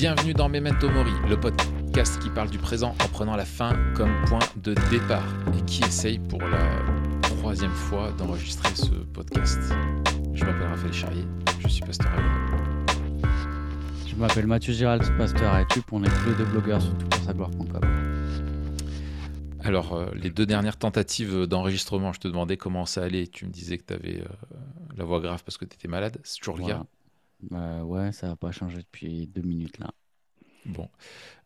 Bienvenue dans Memento Mori, le podcast qui parle du présent en prenant la fin comme point de départ et qui essaye pour la troisième fois d'enregistrer ce podcast. Je m'appelle Raphaël Charrier, je suis pasteur à Je m'appelle Mathieu Gérald, pasteur à YouTube. On est tous les deux blogueurs sur toutpoursagloire.com. Alors, euh, les deux dernières tentatives d'enregistrement, je te demandais comment ça allait. Tu me disais que tu avais euh, la voix grave parce que tu étais malade. C'est toujours le cas bah ouais, ça n'a pas changé depuis deux minutes là. Bon,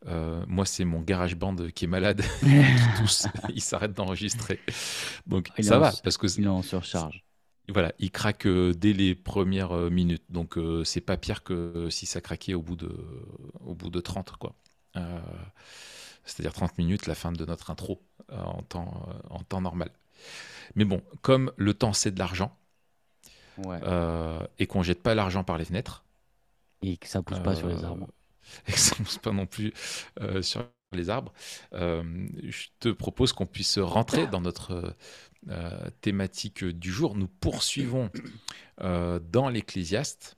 euh, moi c'est mon garage band qui est malade, il s'arrête d'enregistrer. Donc ça va parce que il est en surcharge. Voilà, il craque euh, dès les premières euh, minutes, donc c'est pas pire que si ça craquait au bout de, au bout de 30 quoi. C'est-à-dire 30 minutes, la fin de notre intro en temps, en temps normal. Mais bon, comme le temps c'est de l'argent, euh, et qu'on jette pas l'argent par les fenêtres. Et que ça pousse pas sur les arbres. Euh, et que ça pousse pas non plus euh, sur les arbres. je te propose qu'on puisse rentrer dans notre thématique du jour. Nous poursuivons dans l'Ecclésiaste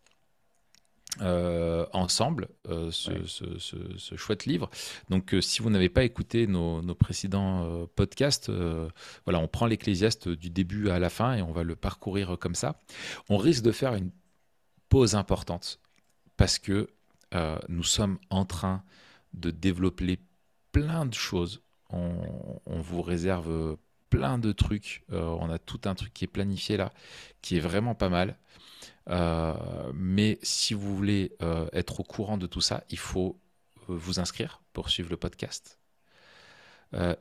euh, ensemble euh, ce, chouette livre. Donc, euh, si vous n'avez pas écouté nos, précédents podcasts, voilà, on prend l'Ecclésiaste du début à la fin et on va le parcourir comme ça. On risque de faire une pause importante parce que nous sommes en train de développer plein de choses. On, on vous réserve plein de trucs. on a tout un truc qui est planifié là, qui est vraiment pas mal. Euh, mais si vous voulez euh, être au courant de tout ça, il faut euh, vous inscrire pour suivre le podcast.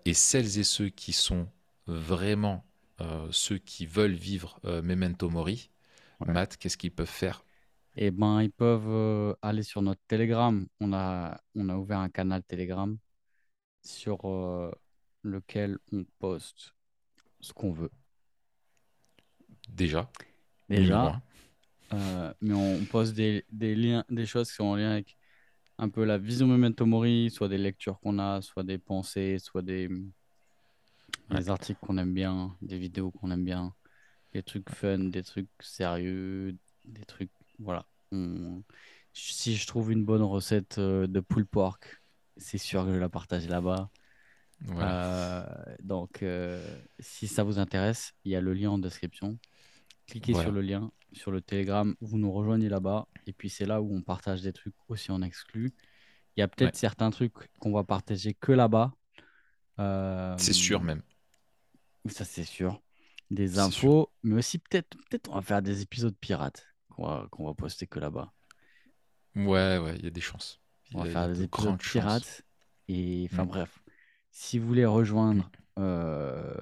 et celles et ceux qui sont vraiment ceux qui veulent vivre Memento Mori, Matt, qu'est-ce qu'ils peuvent faire? Eh ben, ils peuvent aller sur notre Telegram. On a, on a ouvert un canal Telegram sur lequel on poste ce qu'on veut. Déjà. Déjà. Euh, mais on pose des, des, liens, des choses qui sont en lien avec un peu la vision Memento Mori, soit des lectures qu'on a, soit des pensées, soit des, des articles qu'on aime bien, des vidéos qu'on aime bien, des trucs fun, des trucs sérieux, des trucs. Voilà. Si je trouve une bonne recette euh, de pulled pork, c'est sûr que je la partager là-bas. Euh, donc, si ça vous intéresse, il y a le lien en description. Cliquez sur le lien, sur le Telegram, vous nous rejoignez là-bas. Et puis c'est là où on partage des trucs aussi en exclu. Il y a peut-être certains trucs qu'on va partager que là-bas. Euh, c'est sûr même. Ça c'est sûr. Des infos, mais aussi peut-être peut-être on va faire des épisodes pirates qu'on va, va poster que là-bas. Ouais, ouais, il y a des chances. on va faire des épisodes pirates. Et enfin mm. bref, si vous voulez rejoindre euh,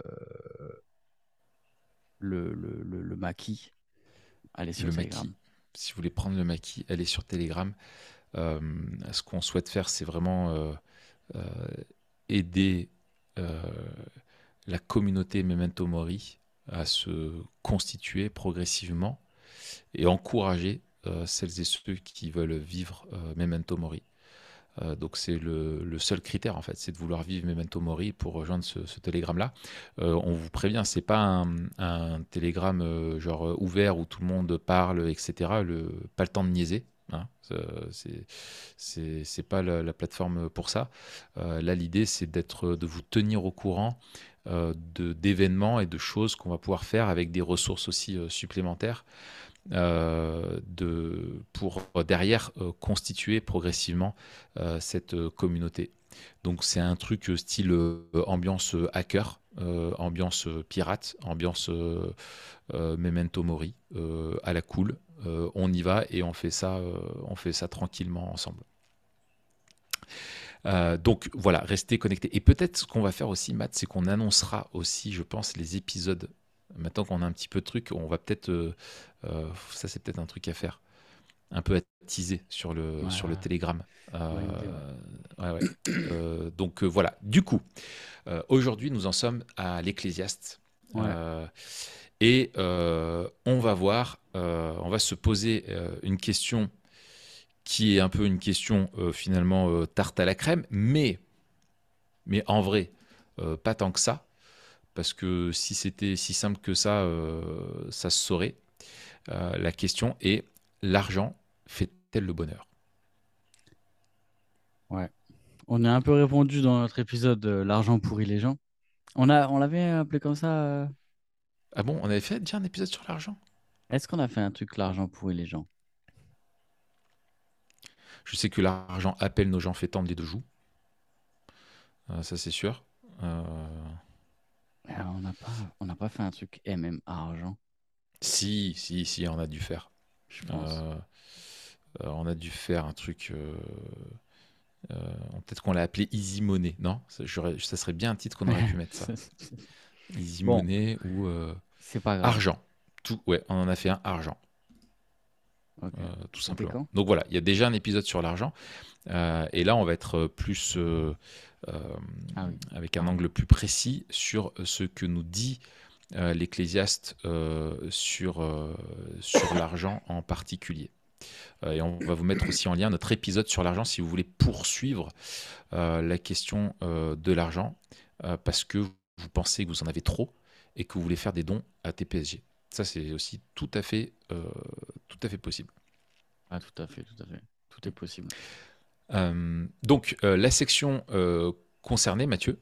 le, le, le, maquis, allez sur Telegram. Si vous voulez prendre le maquis, allez sur Telegram. Euh, ce qu'on souhaite faire, c'est vraiment euh, euh, aider la communauté Memento Mori à se constituer progressivement et encourager celles et ceux qui veulent vivre Memento Mori. Euh, donc c'est le, seul critère en fait, c'est de vouloir vivre Memento Mori pour rejoindre ce, télégramme-là. Euh, on vous prévient, c'est pas un, télégramme euh, genre ouvert où tout le monde parle, etc. Pas le temps de niaiser. Hein, c'est pas la, plateforme pour ça. là, l'idée, c'est d'être, de vous tenir au courant d'événements et de choses qu'on va pouvoir faire avec des ressources aussi supplémentaires. Euh, de, pour derrière euh, constituer progressivement euh, cette communauté. Donc c'est un truc style ambiance hacker, ambiance pirate, ambiance memento mori, à la cool. on y va et on fait ça, on fait ça tranquillement ensemble. donc voilà, restez connectés. Et peut-être ce qu'on va faire aussi, Matt, c'est qu'on annoncera aussi, je pense, les épisodes Maintenant qu'on a un petit peu de trucs, on va peut-être. Euh, euh, ça, c'est peut-être un truc à faire. Un peu à teaser sur le, sur le Telegram. Euh, donc voilà. Du coup, aujourd'hui, nous en sommes à l'Ecclésiaste. et on va voir, on va se poser une question qui est un peu une question finalement tarte à la crème, mais, mais en vrai, pas tant que ça parce que si c'était si simple que ça, euh, ça se saurait. Euh, la question est l'argent fait-elle le bonheur? Ouais. On a un peu répondu dans notre épisode euh, L'argent pourrit les gens. On a, on l'avait appelé comme ça. euh, Ah bon, on avait fait déjà un épisode sur l'argent? Est-ce qu'on a fait un truc L'argent pourrit les gens? Je sais que l'argent appelle nos gens fait tendre les deux joues. Euh, ça, c'est sûr. Euh, Euh, on n'a pas, on n'a pas fait un truc MM argent, Si, si, si, on a dû faire. je pense. Euh, euh, on a dû faire un truc. euh, Peut-être qu'on l'a appelé Easy Money. Non? Ça, serait bien un titre qu'on aurait pu mettre ça. Easy Bon. Money ou C'est pas grave. Argent. Tout, ouais, on en a fait un argent. Tout simplement. Donc voilà, il y a déjà un épisode sur l'argent. Et là, on va être plus Ah oui. avec un angle plus précis sur ce que nous dit l'Ecclésiaste euh, sur, euh, sur l'argent en particulier. Euh, et on va vous mettre aussi en lien notre épisode sur l'argent si vous voulez poursuivre euh, la question euh, de l'argent euh, parce que vous pensez que vous en avez trop et que vous voulez faire des dons à TPSG. Ça, c'est aussi tout à fait, euh, tout à fait possible. Ah, tout à fait, tout à fait. Tout est possible. Euh, donc, euh, la section euh, concernée, Mathieu,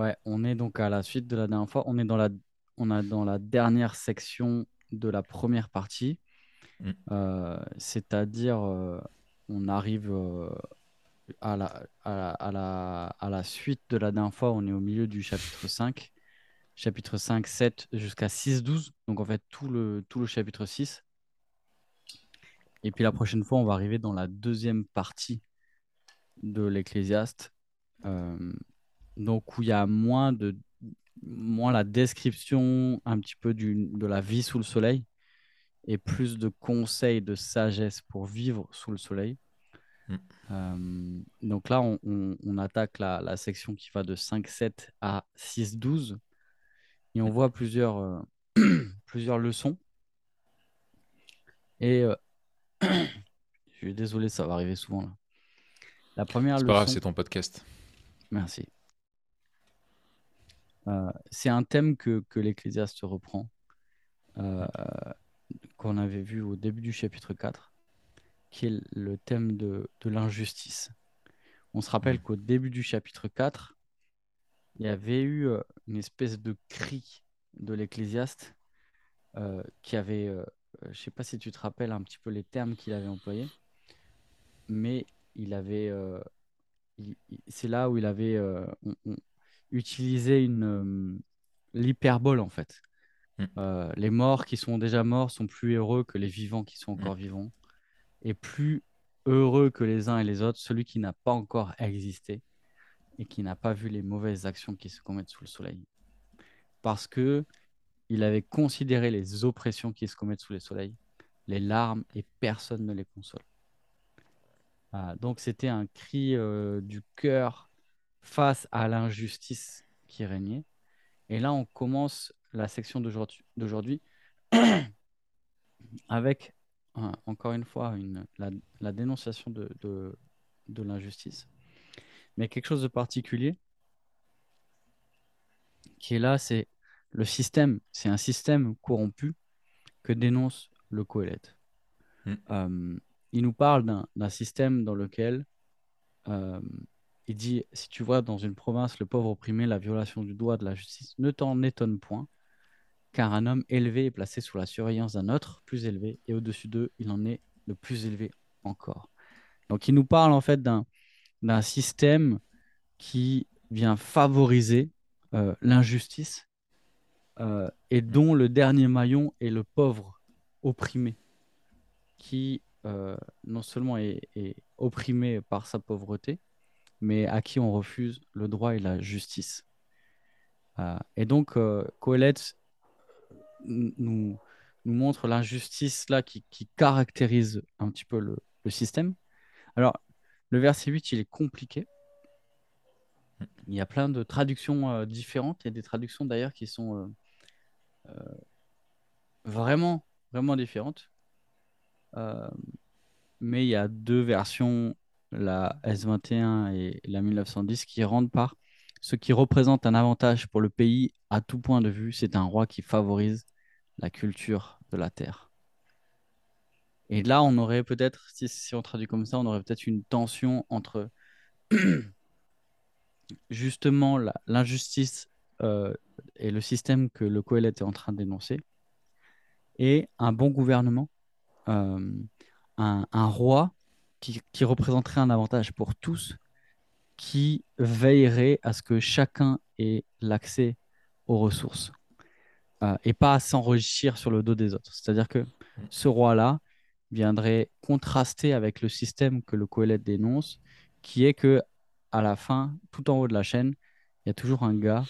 Ouais, on est donc à la suite de la dernière fois. On est dans la, on a dans la dernière section de la première partie. Mm. Euh, c'est-à-dire, euh, on arrive euh, à la, à la, à la, à la suite de la dernière fois. On est au milieu du chapitre 5. Chapitre 5, 7 jusqu'à 6, 12. Donc, en fait, tout le, tout le chapitre 6. Et puis, la prochaine fois, on va arriver dans la deuxième partie de l'Ecclésiaste. Donc où il y a moins de moins la description un petit peu du, de la vie sous le soleil et plus de conseils de sagesse pour vivre sous le soleil. Mm. Euh, donc là, on, on- on attaque la, la section qui va de 5.7 à 6.12 et on Mm. voit plusieurs, euh, plusieurs leçons. Et euh, je suis désolé, ça va arriver souvent là. La première c'est pas grave, leçon- c'est ton podcast. Merci. Euh, c'est un thème que, que l'Ecclésiaste reprend, euh, qu'on avait vu au début du chapitre 4, qui est le thème de, l'injustice. On se rappelle qu'au début du chapitre 4, il y avait eu euh, une espèce de cri de l'Ecclésiaste qui avait, je ne sais pas si tu te rappelles un petit peu les termes qu'il avait employés, mais il avait, c'est là où il avait utilisé une euh, l'hyperbole en fait. Mm. Euh, les morts qui sont déjà morts sont plus heureux que les vivants qui sont Mm. encore vivants, et plus heureux que les uns et les autres celui qui n'a pas encore existé et qui n'a pas vu les mauvaises actions qui se commettent sous le soleil, parce que il avait considéré les oppressions qui se commettent sous le soleil, les larmes et personne ne les console. Ah, donc c'était un cri euh, du cœur face à l'injustice qui régnait. Et là, on commence la section d'aujourd'hui avec, euh, encore une fois, une, la, la dénonciation de, de, de l'injustice. Mais quelque chose de particulier qui est là, c'est le système. C'est un système corrompu que dénonce le Coëlette. Mm. Euh, il nous parle d'un d'un système dans lequel euh, il dit si tu vois dans une province le pauvre opprimé, la violation du droit de la justice, ne t'en étonne point, car un homme élevé est placé sous la surveillance d'un autre plus élevé, et au-dessus d'eux, il en est le plus élevé encore. Donc il nous parle en fait d'un système qui vient favoriser euh, l'injustice euh, et dont le dernier maillon est le pauvre opprimé, qui euh, non seulement est opprimé par sa pauvreté, mais à qui on refuse le droit et la justice. Euh, et donc, euh, nous, montre l'injustice là qui, caractérise un petit peu le, système. Alors, le verset 8, il est compliqué. Il y a plein de traductions euh, différentes. Il y a des traductions d'ailleurs qui sont euh, vraiment, vraiment différentes. Mais il y a deux versions, la S21 et la 1910, qui rendent par ce qui représente un avantage pour le pays à tout point de vue. C'est un roi qui favorise la culture de la terre. Et là, on aurait peut-être, si, on traduit comme ça, on aurait peut-être une tension entre justement l'injustice euh, et le système que le Coël est en train de dénoncer, et un bon gouvernement, euh, un, roi qui, représenterait un avantage pour tous, qui veillerait à ce que chacun ait l'accès aux ressources euh, et pas à s'enrichir sur le dos des autres. C'est-à-dire que ce roi-là viendrait contraster avec le système que le Coëlette dénonce, qui est que à la fin, tout en haut de la chaîne, il y a toujours un gars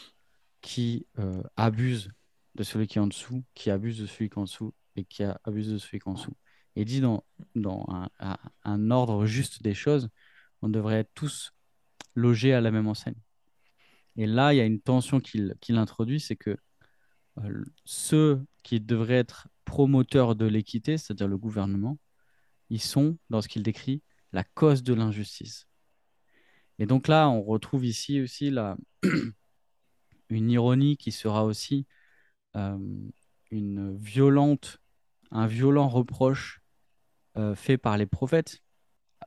qui euh, abuse de celui qui est en dessous, qui abuse de celui qui est en dessous et qui abuse de celui qui est en dessous. Et dit dans, un, ordre juste des choses, on devrait être tous logés à la même enseigne. Et là, il y a une tension qu'il introduit, c'est que euh, ceux qui devraient être promoteurs de l'équité, c'est-à-dire le gouvernement, ils sont, dans ce qu'il décrit, la cause de l'injustice. Et donc là, on retrouve ici aussi une ironie qui sera aussi euh, une violente, un violent reproche euh, fait par les prophètes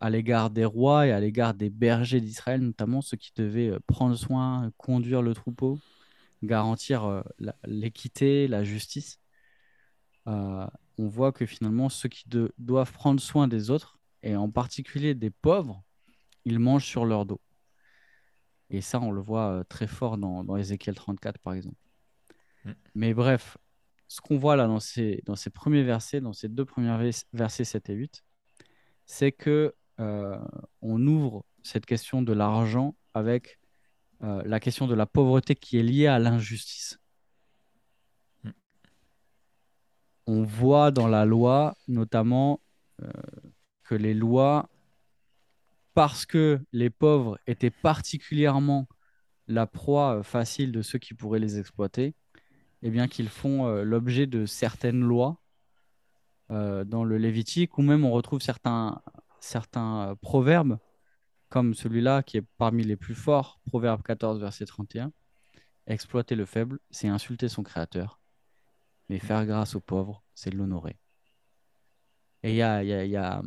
à l'égard des rois et à l'égard des bergers d'Israël, notamment ceux qui devaient euh, prendre soin, conduire le troupeau, garantir l'équité, la justice. on voit que finalement, ceux qui doivent prendre soin des autres, et en particulier des pauvres, ils mangent sur leur dos. Et ça, on le voit euh, très fort dans, dans Ézéchiel 34, par exemple. Mm. Mais bref, ce qu'on voit là dans ces, dans ces premiers versets, dans ces deux premiers versets 7 et 8, c'est que euh, on ouvre cette question de l'argent avec euh, la question de la pauvreté qui est liée à l'injustice. Mm. On voit dans la loi notamment que les lois parce que les pauvres étaient particulièrement la proie euh, facile de ceux qui pourraient les exploiter, eh bien qu'ils font euh, l'objet de certaines lois euh, dans le Lévitique, ou même on retrouve certains, certains proverbes, comme celui-là qui est parmi les plus forts, Proverbe 14, verset 31. Exploiter le faible, c'est insulter son créateur, mais faire grâce aux pauvres, c'est l'honorer. Et il y a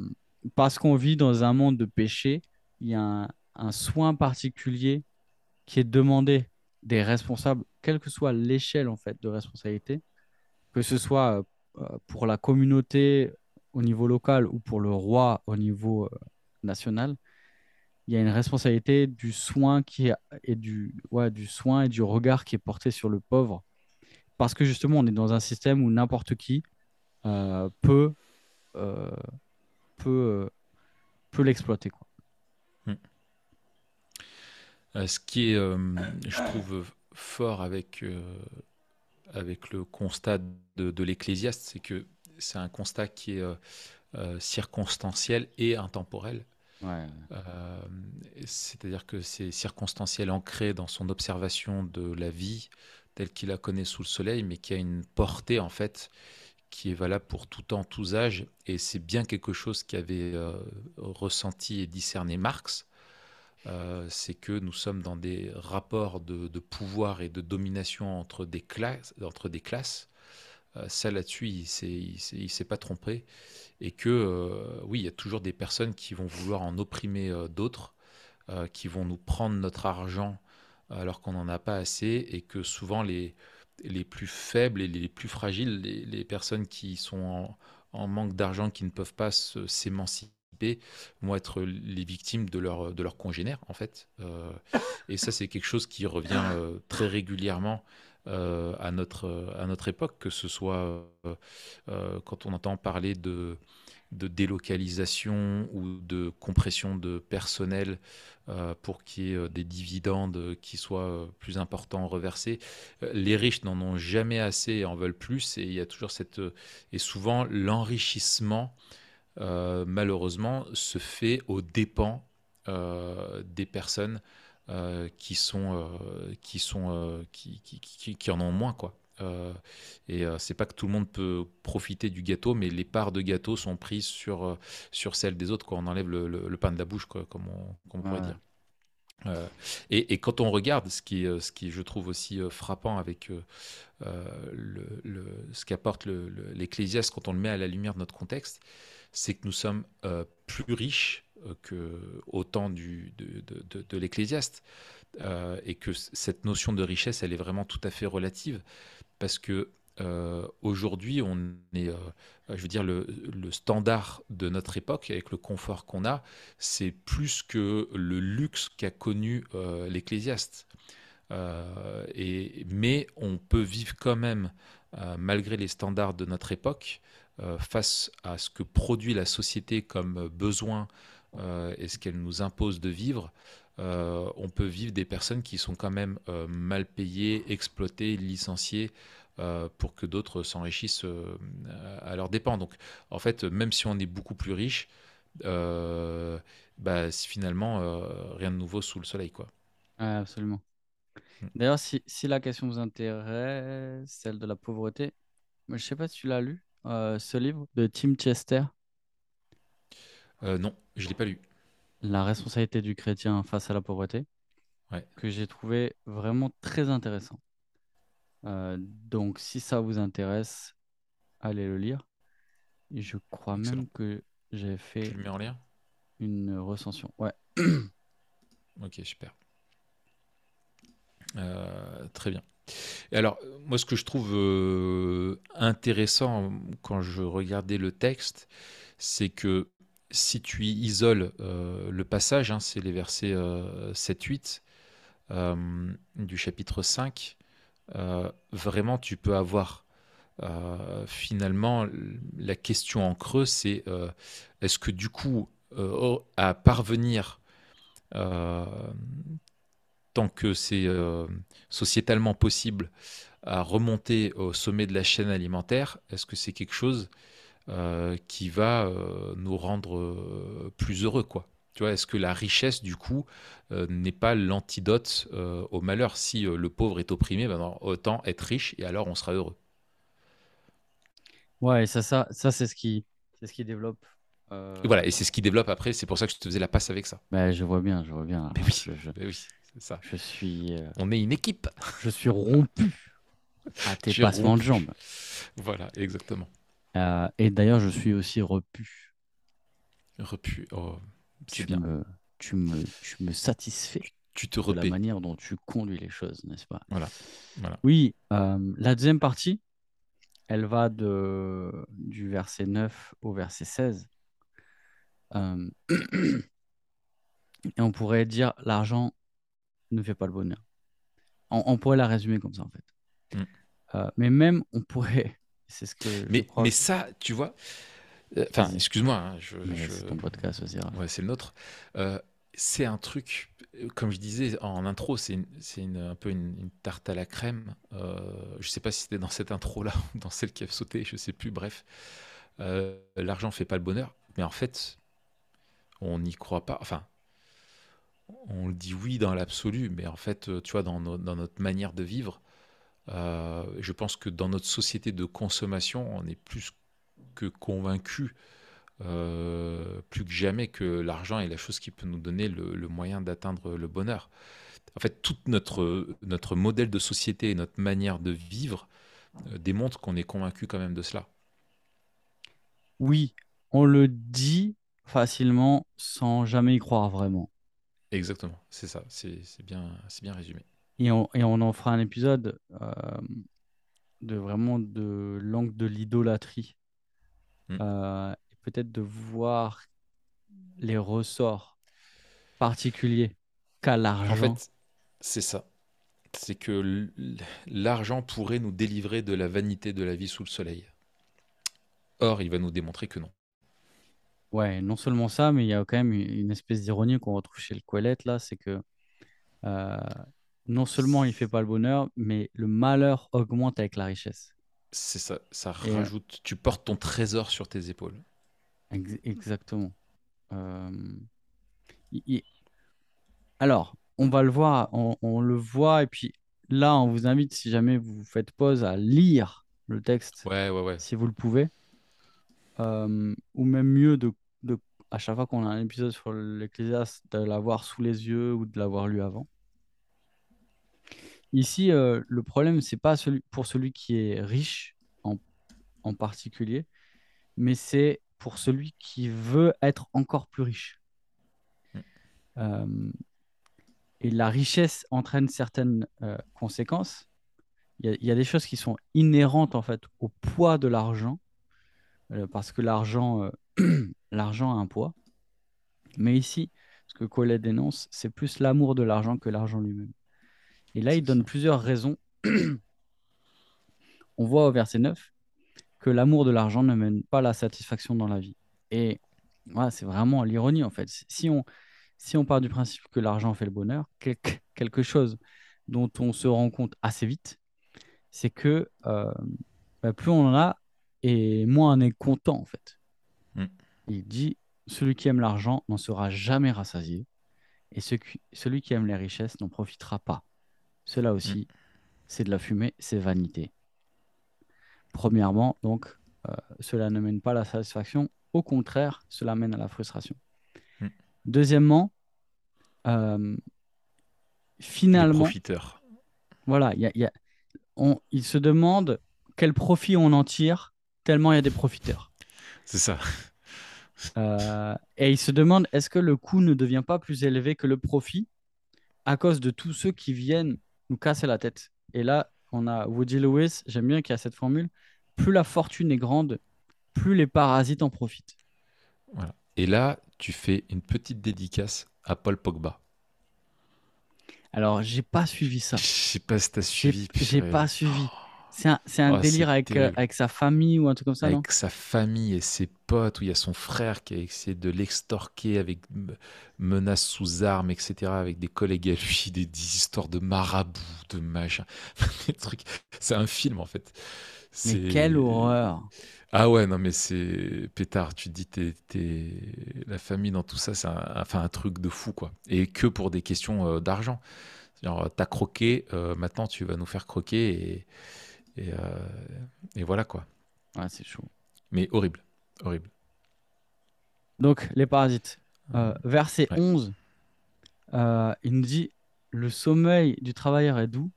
parce qu'on vit dans un monde de péché, il y a un, soin particulier qui est demandé des responsables, quelle que soit l'échelle en fait de responsabilité, que ce soit euh, pour la communauté au niveau local ou pour le roi au niveau euh, national, il y a une responsabilité du soin qui est, et du, ouais, du soin et du regard qui est porté sur le pauvre, parce que justement on est dans un système où n'importe qui euh, peut peut, euh, peut l'exploiter. Quoi. Hmm. Euh, ce qui est, euh, je trouve, fort avec, avec le constat de, de l'Ecclésiaste, c'est que c'est un constat qui est circonstanciel et intemporel. C'est-à-dire que c'est circonstanciel ancré dans son observation de la vie telle qu'il la connaît sous le soleil, mais qui a une portée en fait qui est valable pour tout temps, tous âges, et c'est bien quelque chose qu'avait euh, ressenti et discerné Marx, euh, c'est que nous sommes dans des rapports de, pouvoir et de domination entre des classes. Entre des classes. Euh, ça là-dessus, il ne s'est pas trompé, et que oui, il y a toujours des personnes qui vont vouloir en opprimer d'autres, qui vont nous prendre notre argent alors qu'on n'en a pas assez, et que souvent les les plus faibles et les plus fragiles, les, personnes qui sont en, manque d'argent, qui ne peuvent pas s'émanciper, vont être les victimes de leurs de leur congénères, en fait. Euh, et ça, c'est quelque chose qui revient euh, très régulièrement euh, à, notre, à notre époque, que ce soit quand on entend parler de de délocalisation ou de compression de personnel euh, pour qu'il y ait euh, des dividendes qui soient euh, plus importants reversés. les riches n'en ont jamais assez et en veulent plus et il y a toujours cette et souvent l'enrichissement malheureusement se fait aux dépens des personnes qui sont qui sont qui, qui, qui, en ont moins quoi. Euh, et euh, c'est pas que tout le monde peut profiter du gâteau, mais les parts de gâteau sont prises sur, euh, sur celles des autres quand on enlève le, pain de la bouche, quoi, comme on, pourrait dire. Et, quand on regarde ce qui, ce qui je trouve aussi frappant avec le, ce qu'apporte l'Ecclésiaste quand on le met à la lumière de notre contexte, c'est que nous sommes euh, plus riches euh, que au temps de, de, l'Ecclésiaste. Euh, et que cette notion de richesse, elle est vraiment tout à fait relative, parce que aujourd'hui, on est, je veux dire, le, le, standard de notre époque, avec le confort qu'on a, c'est plus que le luxe qu'a connu l'Ecclésiaste. et, mais on peut vivre quand même, malgré les standards de notre époque, face à ce que produit la société comme besoin et ce qu'elle nous impose de vivre. on peut vivre des personnes qui sont quand même mal payées, exploitées, licenciées, euh, pour que d'autres s'enrichissent euh, à leurs dépens. Donc, en fait, même si on est beaucoup plus riche, euh, bah, finalement, rien de nouveau sous le soleil, quoi. absolument. Mm. D'ailleurs, si, si, la question vous intéresse, celle de la pauvreté, je ne sais pas si tu l'as lu, ce livre de Tim Chester. non, je ne l'ai pas lu. La responsabilité du chrétien face à la pauvreté, que j'ai trouvé vraiment très intéressant. Euh, donc, si ça vous intéresse, allez le lire. Et je crois même que j'ai fait tu le mets en lien? une recension. Ouais. ok, super. Euh, très bien. Alors, moi, ce que je trouve euh, intéressant quand je regardais le texte, c'est que si tu isoles le passage, hein, c'est les versets 7-8 du chapitre 5, euh, vraiment tu peux avoir euh, finalement la question en creux, c'est euh, est-ce que du coup, à parvenir tant que c'est sociétalement possible à remonter au sommet de la chaîne alimentaire, est-ce que c'est quelque chose qui va nous rendre plus heureux quoi? Tu vois, est-ce que la richesse, du coup, euh, n'est pas l'antidote euh, au malheur? Si euh, le pauvre est opprimé, ben, autant être riche et alors on sera heureux. Ouais, ça, ça, ça c'est ce qui, c'est ce qui développe. Et voilà, et c'est ce qui développe après. C'est pour ça que je te faisais la passe avec ça. Ben, je vois bien, je vois bien. Mais oui, je, oui c'est ça. Je suis. On est une équipe. Je suis rompu à tes passements de jambes. Voilà, exactement. et d'ailleurs, je suis aussi repu. Repu. Oh tu me, tu, me, tu me satisfais tu te de la manière dont tu conduis les choses, n'est-ce pas? Voilà. voilà. Oui, euh, la deuxième partie, elle va de, du verset 9 au verset 16. Euh, et on pourrait dire l'argent ne fait pas le bonheur. On, pourrait la résumer comme ça, en fait. Mm. Euh, mais même, on pourrait. C'est ce que. Mais, mais ça, tu vois, euh, enfin, excuse-moi. Hein, c'est ton podcast aussi. Ouais, c'est le nôtre. Euh, c'est un truc, comme je disais en intro, c'est un peu une, tarte à la crème. Je sais pas si c'était dans cette intro-là ou dans celle qui a sauté, je sais plus. Bref, l'argent fait pas le bonheur, mais en fait, on n'y croit pas. Enfin, on le dit oui dans l'absolu, mais en fait, tu vois, dans, notre manière de vivre, je pense que dans notre société de consommation, on est plus que convaincu euh, plus que jamais que l'argent est la chose qui peut nous donner le, moyen d'atteindre le bonheur. En fait, tout notre, notre modèle de société et notre manière de vivre euh, démontre qu'on est convaincu quand même de cela. Oui, on le dit facilement sans jamais y croire vraiment. Exactement, c'est ça, c'est bien, bien résumé. Et on, et on en fera un épisode euh, de vraiment de l'angle de l'idolâtrie Mm. Euh, peut-être de voir les ressorts particuliers qu'a l'argent. En fait, c'est ça. C'est que l'argent pourrait nous délivrer de la vanité de la vie sous le soleil. Or, il va nous démontrer que non. Ouais, non seulement ça, mais il y a quand même une espèce d'ironie qu'on retrouve chez le Coelette, là, c'est que euh, non seulement il fait pas le bonheur, mais le malheur augmente avec la richesse. C'est ça, ça euh, rajoute. Tu portes ton trésor sur tes épaules. exactement. Euh, alors, on va le voir, on, le voit, et puis là, on vous invite, si jamais vous faites pause, à lire le texte, ouais, ouais, ouais. si vous le pouvez. Euh, ou même mieux, de, de, à chaque fois qu'on a un épisode sur l'Ecclésiaste, de l'avoir sous les yeux ou de l'avoir lu avant. Ici, euh, le problème, c'est pas celui, pour celui qui est riche en, particulier, mais c'est pour celui qui veut être encore plus riche. Mm. Euh, et la richesse entraîne certaines euh, conséquences. Il y, y a des choses qui sont inhérentes en fait au poids de l'argent, parce que l'argent, euh, l'argent a un poids. Mais ici, ce que Collet dénonce, c'est plus l'amour de l'argent que l'argent lui-même. Et là, il donne plusieurs raisons. On voit au verset 9 que l'amour de l'argent ne mène pas la satisfaction dans la vie. Et voilà, c'est vraiment l'ironie en fait. Si on, si on part du principe que l'argent fait le bonheur, quelque, quelque chose dont on se rend compte assez vite, c'est que euh, bah, plus on en a et moins on est content en fait. Mm. Il dit, celui qui aime l'argent n'en sera jamais rassasié et ce qui- celui qui aime les richesses n'en profitera pas. Cela aussi, c'est de la fumée, c'est vanité. Premièrement, donc, euh, cela ne mène pas à la satisfaction. Au contraire, cela mène à la frustration. Mm. Deuxièmement, euh, Les finalement, profiteurs. voilà, il y a- il y a- on- il se demande quel profit on en tire, tellement il y a des profiteurs. C'est ça. Euh, et il se demande est-ce que le coût ne devient pas plus élevé que le profit à cause de tous ceux qui viennent nous casser la tête? Et là, on a Woody Lewis, j'aime bien qu'il y a cette formule plus la fortune est grande, plus les parasites en profitent. Voilà. Et là, tu fais une petite dédicace à Paul Pogba. Alors, j'ai pas suivi Je ça. sais pas si t'as suivi. j'ai pas suivi. C'est un, c'est un Oh, délire avec, euh, avec sa famille ou un truc comme ça, non avec sa famille et ses potes, où il y a son frère qui a essayé de l'extorquer avec menaces sous armes, etc., avec des collègues à lui, des, des histoires de marabouts, de machin, des trucs. C'est un film en fait. Mais quelle horreur Ah ouais, non mais c'est pétard. Tu te dis t'es, t'es- la famille dans tout ça, c'est un, enfin un truc de fou quoi. Et que pour des questions euh, d'argent. Genre t'as croqué, euh, maintenant tu vas nous faire croquer et et, euh, et voilà quoi. Ouais, c'est chaud. Mais horrible, horrible. Donc, les parasites. Euh, verset Ouais. 11, euh, il nous dit Le sommeil du travailleur est doux,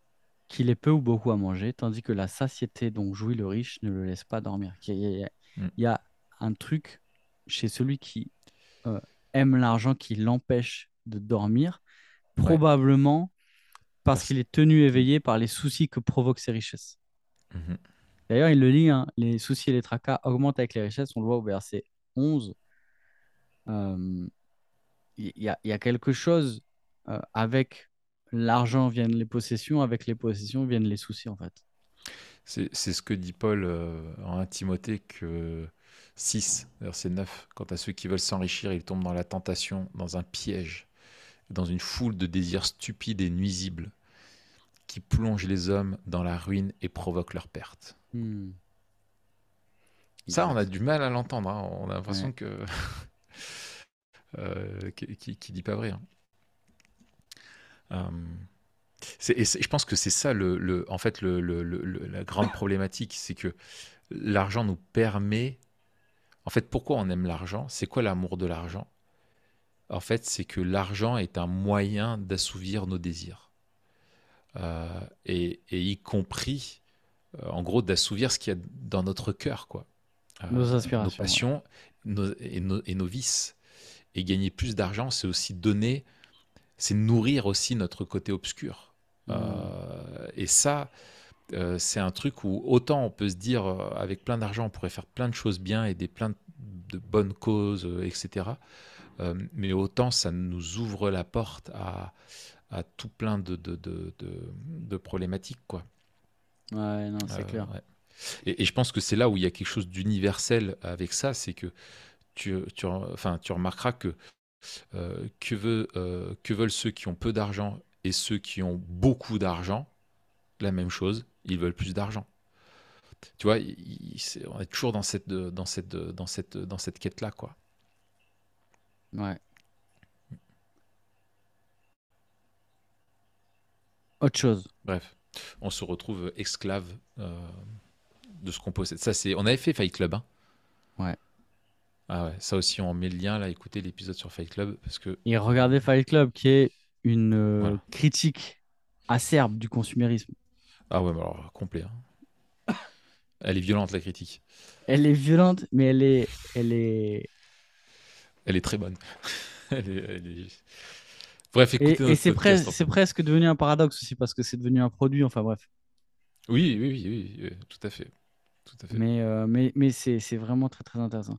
qu'il ait peu ou beaucoup à manger, tandis que la satiété dont jouit le riche ne le laisse pas dormir. Il y a, Mm. il y un truc chez celui qui euh, aime l'argent qui l'empêche de dormir, probablement parce Parce- qu'il est tenu éveillé par les soucis que provoquent ces richesses. Mhm. D'ailleurs, il le lit, hein, les soucis et les tracas augmentent avec les richesses. On le voit au verset 11. Euh, Il y, a- il y a quelque chose euh, avec l'argent viennent les possessions, avec les possessions viennent les soucis, en fait. C'est c'est ce que dit Paul euh, en 1 Timothée que 6, verset 9. Quant à ceux qui veulent s'enrichir, ils tombent dans la tentation, dans un piège, dans une foule de désirs stupides et nuisibles qui plongent les hommes dans la ruine et provoquent leur perte. Hmm. Ça, on a du mal à l'entendre. hein. On a l'impression Ouais. que. euh, qui, qui- qui dit pas vrai. hein. Euh, et je pense que c'est ça, le, le- en fait, le- la grande problématique, c'est que l'argent nous permet. En fait, pourquoi on aime l'argent? C'est quoi l'amour de l'argent? En fait, c'est que l'argent est un moyen d'assouvir nos désirs. Euh, et, et y compris, euh, en gros, d'assouvir ce qu'il y a dans notre cœur, quoi. Euh, Nos aspirations, Nos passions nos- et, nos, et nos vices. Et gagner plus d'argent, c'est aussi donner, c'est nourrir aussi notre côté obscur. Euh, et ça, euh, c'est un truc où autant on peut se dire, euh, avec plein d'argent, on pourrait faire plein de choses bien, aider plein de bonnes causes, euh, etc. Mais autant ça nous ouvre la porte à, à tout plein de, de, de, problématiques, quoi. Ouais, non, c'est Euh, clair. ouais. Et, et je pense que c'est là où il y a quelque chose d'universel avec ça, c'est que tu, tu, enfin, tu remarqueras que euh, que, veut, euh, que veulent ceux qui ont peu d'argent et ceux qui ont beaucoup d'argent, la même chose, ils veulent plus d'argent. Tu vois, il- il- c'est- on est toujours dans cette, dans cette, dans cette, dans cette quête-là, quoi. Ouais. Autre chose. Bref, on se retrouve esclave euh, de ce qu'on possède. Ça, c'est, on avait fait Fight Club, hein. Ouais. Ah ouais, ça aussi, on met le lien là, écoutez l'épisode sur Fight Club parce que Et regardez Fight Club, qui est une euh, Voilà. critique acerbe du consumérisme. ah ouais, mais alors complet. hein. Elle est violente, la critique. Elle est violente, mais elle est, elle est, Elle est très bonne. Elle est- elle est- Bref, et, écoutez et notre c'est presque, devenu un paradoxe aussi parce que c'est devenu un produit. Enfin bref. Oui, oui, oui, oui, oui, tout à fait. Tout à fait. Mais, euh, mais, mais c'est, c'est vraiment très très intéressant.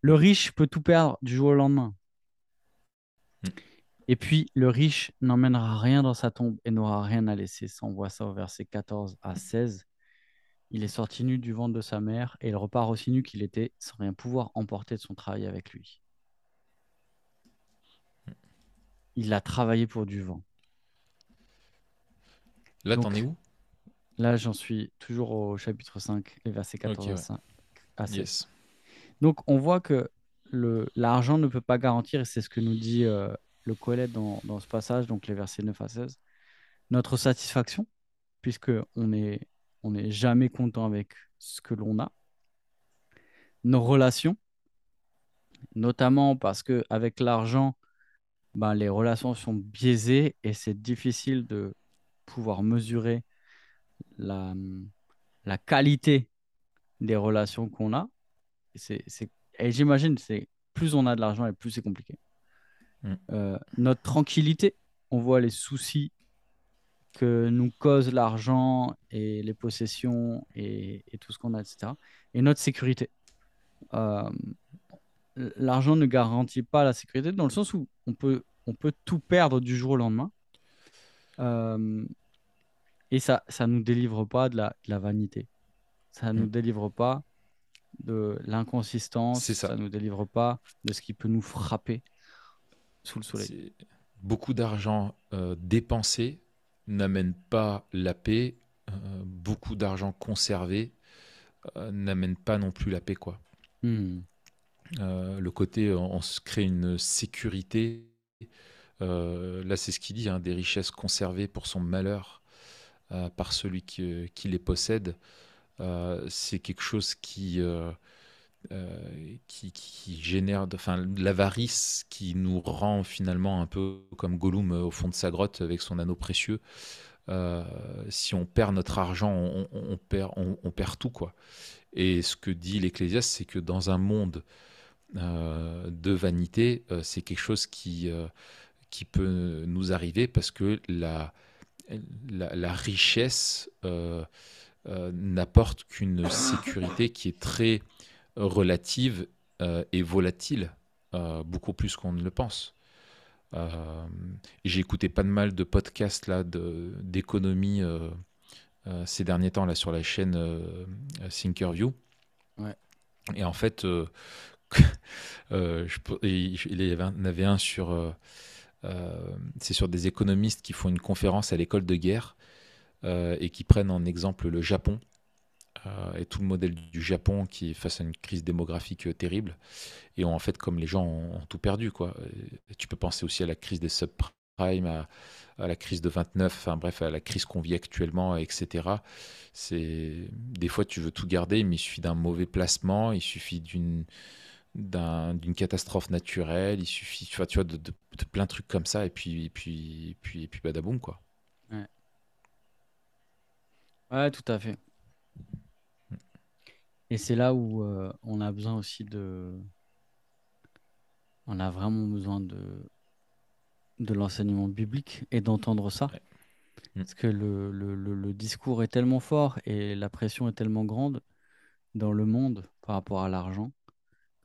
Le riche peut tout perdre du jour au lendemain. Mm. Et puis, le riche n'emmènera rien dans sa tombe et n'aura rien à laisser. Ça, on voit ça au verset 14 à 16. Il est sorti nu du ventre de sa mère et il repart aussi nu qu'il était, sans rien pouvoir emporter de son travail avec lui. Il a travaillé pour du vent. Là, t'en es où? Là, j'en suis toujours au chapitre 5, les versets 14 Ok, à ouais. 5 à 16. Yes. Donc, on voit que l'argent ne peut pas garantir, et c'est ce que nous dit euh, le Coëlette dans, dans ce passage, donc les versets 9 à 16, notre satisfaction, puisque on est, on n'est jamais content avec ce que l'on a. Nos relations, notamment parce que avec l'argent, ben, les relations sont biaisées et c'est difficile de pouvoir mesurer la, la qualité des relations qu'on a. Et, c'est, c'est- et j'imagine, c'est plus on a de l'argent et plus c'est compliqué. Mm. Euh, notre tranquillité, on voit les soucis que nous cause l'argent et les possessions et, et tout ce qu'on a, etc. Et notre sécurité. Euh, l'argent ne garantit pas la sécurité dans le sens où on peut, on peut tout perdre du jour au lendemain. Euh, et ça ça nous délivre pas de la, de la vanité. Ça nous Mm. délivre pas de l'inconsistance. Ça. Ça nous délivre pas de ce qui peut nous frapper sous le soleil. Beaucoup d'argent euh, dépensé n'amène pas la paix. euh, beaucoup d'argent conservé n'amène pas non plus la paix, quoi. Hmm. Euh, le côté, on se crée une sécurité. euh, là, c'est ce qu'il dit, hein, des richesses conservées pour son malheur euh, par celui qui, les possède. C'est quelque chose qui, qui, génère enfin, l'avarice qui nous rend finalement un peu comme Gollum au fond de sa grotte avec son anneau précieux. Si on perd notre argent, on, perd, on, on perd tout, quoi. Et ce que dit l'Ecclésiaste, c'est que dans un monde de vanité, euh, c'est quelque chose qui, euh, qui peut nous arriver parce que la, la, la richesse euh, euh, n'apporte qu'une sécurité qui est très relative euh, et volatile, euh, beaucoup plus qu'on ne le pense. Euh, J'ai écouté pas de mal de podcasts là d'économie euh, euh, ces derniers temps là sur la chaîne euh, Thinkerview. Ouais. Et en fait, il y en avait un sur, euh, euh, c'est sur des économistes qui font une conférence à l'école de guerre euh, et qui prennent en exemple le Japon et tout le modèle du Japon qui est face à une crise démographique terrible et en fait comme les gens ont, tout perdu quoi. Tu peux penser aussi à la crise des subprimes, à, la crise de 29, enfin bref à la crise qu'on vit actuellement, etc. C'est des fois tu veux tout garder, mais il suffit d'un mauvais placement, il suffit d'une d'un- d'une catastrophe naturelle, il suffit tu vois, tu vois, de, de- de plein de trucs comme ça et puis et puis et puis et puis badaboum quoi. Ouais, tout à fait. Et c'est là où euh, on a besoin aussi de... On a vraiment besoin de, de l'enseignement biblique et d'entendre ça. Ouais. Mm. Parce que le, le- le- le discours est tellement fort et la pression est tellement grande dans le monde par rapport à l'argent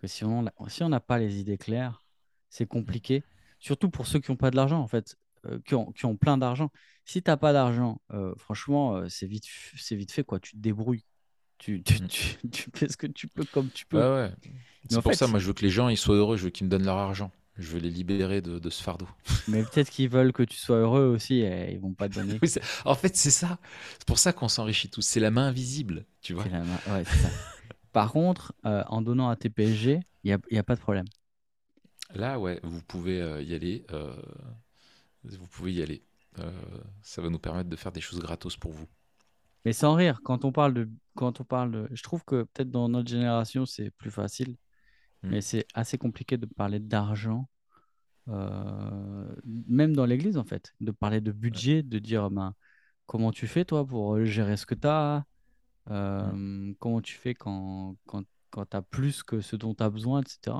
que si on n'a si on n'a pas les idées claires, c'est compliqué. Surtout pour ceux qui n'ont pas de l'argent, en fait, euh, qui ont, qui ont plein d'argent. Si tu n'as pas d'argent, euh, franchement, euh, c'est vite, c'est vite fait, quoi. Tu te débrouilles. Tu, tu, Mm. tu- tu fais ce que tu peux comme tu peux. Ouais. C'est pour fait, ça moi je veux que les gens ils soient heureux, je veux qu'ils me donnent leur argent. Je veux les libérer de, de ce fardeau. Mais peut-être qu'ils veulent que tu sois heureux aussi et ils vont pas te donner. Oui, en fait, c'est ça. C'est pour ça qu'on s'enrichit tous. C'est la main invisible, tu vois. C'est la main- ouais, c'est ça. Par contre, euh, en donnant un TPSG, il n'y a, y a pas de problème. Là, ouais, vous pouvez euh, y aller. euh, vous pouvez y aller. Ça va nous permettre de faire des choses gratos pour vous. Mais sans rire, quand on parle de, quand on parle de, je trouve que peut-être dans notre génération c'est plus facile, Mm. mais c'est assez compliqué de parler d'argent, euh, même dans l'église en fait, de parler de budget, de dire ben, comment tu fais toi pour gérer ce que tu as, Euh, comment tu fais quand, quand, quand tu as plus que ce dont tu as besoin, etc.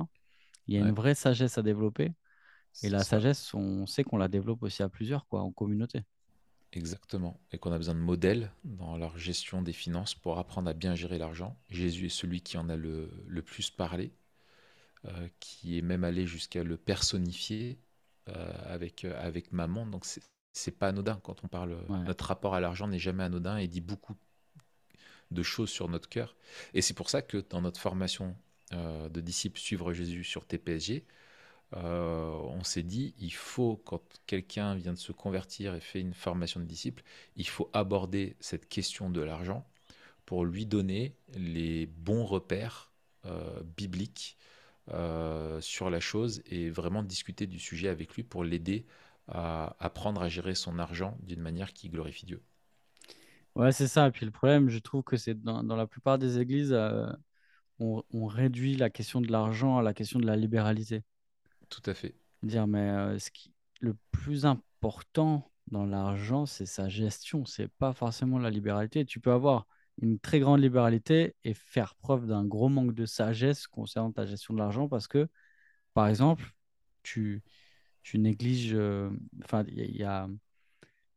Il y a une vraie sagesse à développer. Et la sagesse, on sait qu'on la développe aussi à plusieurs, quoi, en communauté. Exactement. Et qu'on a besoin de modèles dans leur gestion des finances pour apprendre à bien gérer l'argent. Jésus est celui qui en a le, le plus parlé, euh, qui est même allé jusqu'à le personnifier euh, avec, euh, avec maman. Donc c'est pas anodin quand on parle. Notre rapport à l'argent n'est jamais anodin et dit beaucoup de choses sur notre cœur. Et c'est pour ça que dans notre formation de disciples Suivre Jésus sur TPSG, euh, on s'est dit, il faut, quand quelqu'un vient de se convertir et fait une formation de disciple, il faut aborder cette question de l'argent pour lui donner les bons repères euh, bibliques euh, sur la chose et vraiment discuter du sujet avec lui pour l'aider à apprendre à gérer son argent d'une manière qui glorifie Dieu. Ouais, c'est ça. Et puis le problème, je trouve que c'est dans, la plupart des églises, on réduit la question de l'argent à la question de la libéralité. Tout à fait. Dire, mais euh, ce qui, le plus important dans l'argent, c'est sa gestion, c'est pas forcément la libéralité. Tu peux avoir une très grande libéralité et faire preuve d'un gros manque de sagesse concernant ta gestion de l'argent parce que, par exemple, tu, tu négliges, euh, enfin, il y, a,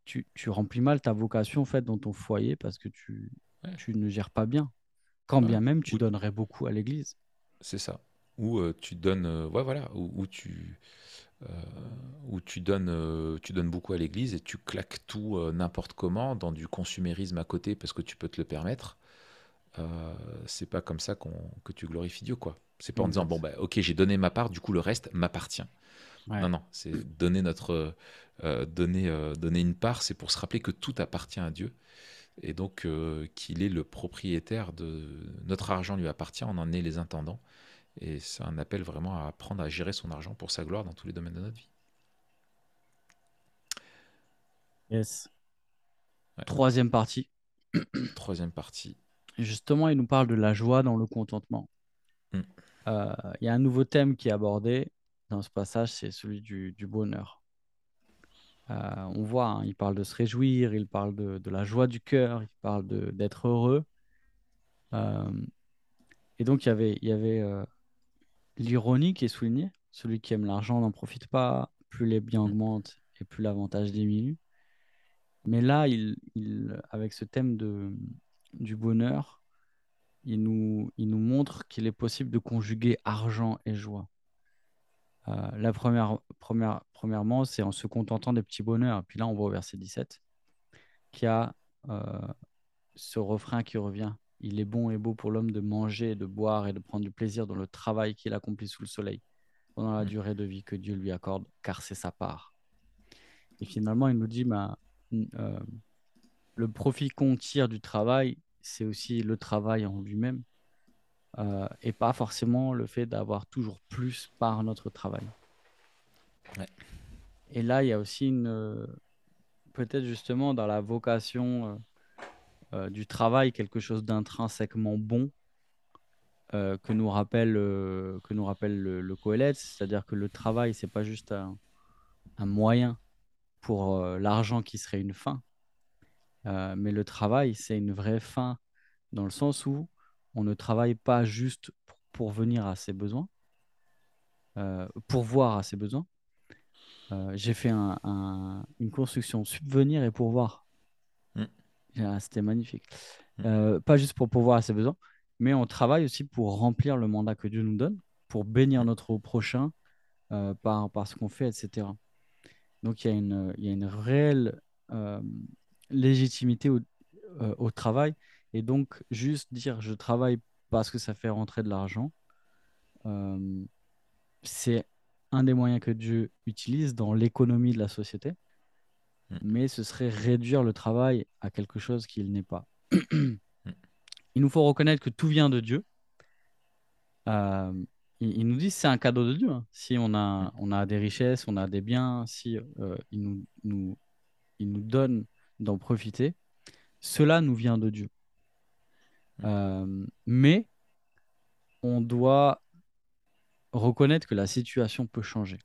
tu, tu, remplis mal ta vocation en fait dans ton foyer parce que tu, tu ne gères pas bien. Quand bien même tu donnerais beaucoup à l'église. C'est ça où euh, tu donnes, euh, ouais, voilà, où, tu, euh, où tu donnes, tu donnes beaucoup à l'Église et tu claques tout n'importe comment dans du consumérisme à côté parce que tu peux te le permettre. c'est pas comme ça que tu glorifies Dieu, quoi. C'est pas en disant bon bah ok j'ai donné ma part, du coup le reste m'appartient. Non non, c'est donner notre, donner, donner une part, c'est pour se rappeler que tout appartient à Dieu et donc qu'il est le propriétaire de notre argent lui appartient, on en est les intendants et c'est un appel vraiment à apprendre à gérer son argent pour sa gloire dans tous les domaines de notre vie. Yes. Troisième partie. Troisième partie. Justement, il nous parle de la joie dans le contentement. Euh, il y a un nouveau thème qui est abordé dans ce passage, c'est celui du, bonheur. Euh, on voit, hein, il parle de se réjouir, il parle de, la joie du cœur, il parle d'être heureux. Euh, et donc, il y avait, il y avait l'ironie qui est soulignée. Celui qui aime l'argent n'en profite pas. Plus les biens mm. augmentent et plus l'avantage diminue. Mais là, il, avec ce thème de, du bonheur, il nous, il nous montre qu'il est possible de conjuguer argent et joie. Euh, la première, première, premièrement, c'est en se contentant des petits bonheurs. Puis là, on voit au verset 17 qu'il y a euh, ce refrain qui revient il est bon et beau pour l'homme de manger, de boire et de prendre du plaisir dans le travail qu'il accomplit sous le soleil, pendant la durée de vie que Dieu lui accorde, car c'est sa part. Et finalement, il nous dit, bah, euh, le profit qu'on tire du travail, c'est aussi le travail en lui-même, et pas forcément le fait d'avoir toujours plus par notre travail. Et là, il y a aussi une, peut-être justement dans la vocation euh, du travail quelque chose d'intrinsèquement bon euh, que nous rappelle, euh, que nous rappelle le, le c'est-à-dire que le travail, c'est pas juste un, moyen pour l'argent qui serait une fin, mais le travail, c'est une vraie fin dans le sens où on ne travaille pas juste pour, venir à ses besoins, pour voir à ses besoins. J'ai fait une construction subvenir et pourvoir. Ah, c'était magnifique. Mm. Euh, pas juste pour pouvoir à ses besoins, mais on travaille aussi pour remplir le mandat que Dieu nous donne, pour bénir mm. notre prochain euh, par, par ce qu'on fait, etc. Donc il y a une, il y a une réelle euh, légitimité au, au, travail. Et donc, juste dire je travaille parce que ça fait rentrer de l'argent, c'est un des moyens que Dieu utilise dans l'économie de la société. Mm. mais ce serait réduire le travail à quelque chose qu'il n'est pas. Mm. il nous faut reconnaître que tout vient de Dieu. Euh, il, nous dit c'est un cadeau de Dieu. Hein. Si on a, mm. on a des richesses, on a des biens, si euh, il, nous, nous, il nous donne d'en profiter, cela nous vient de Dieu. Euh, mais on doit reconnaître que la situation peut changer.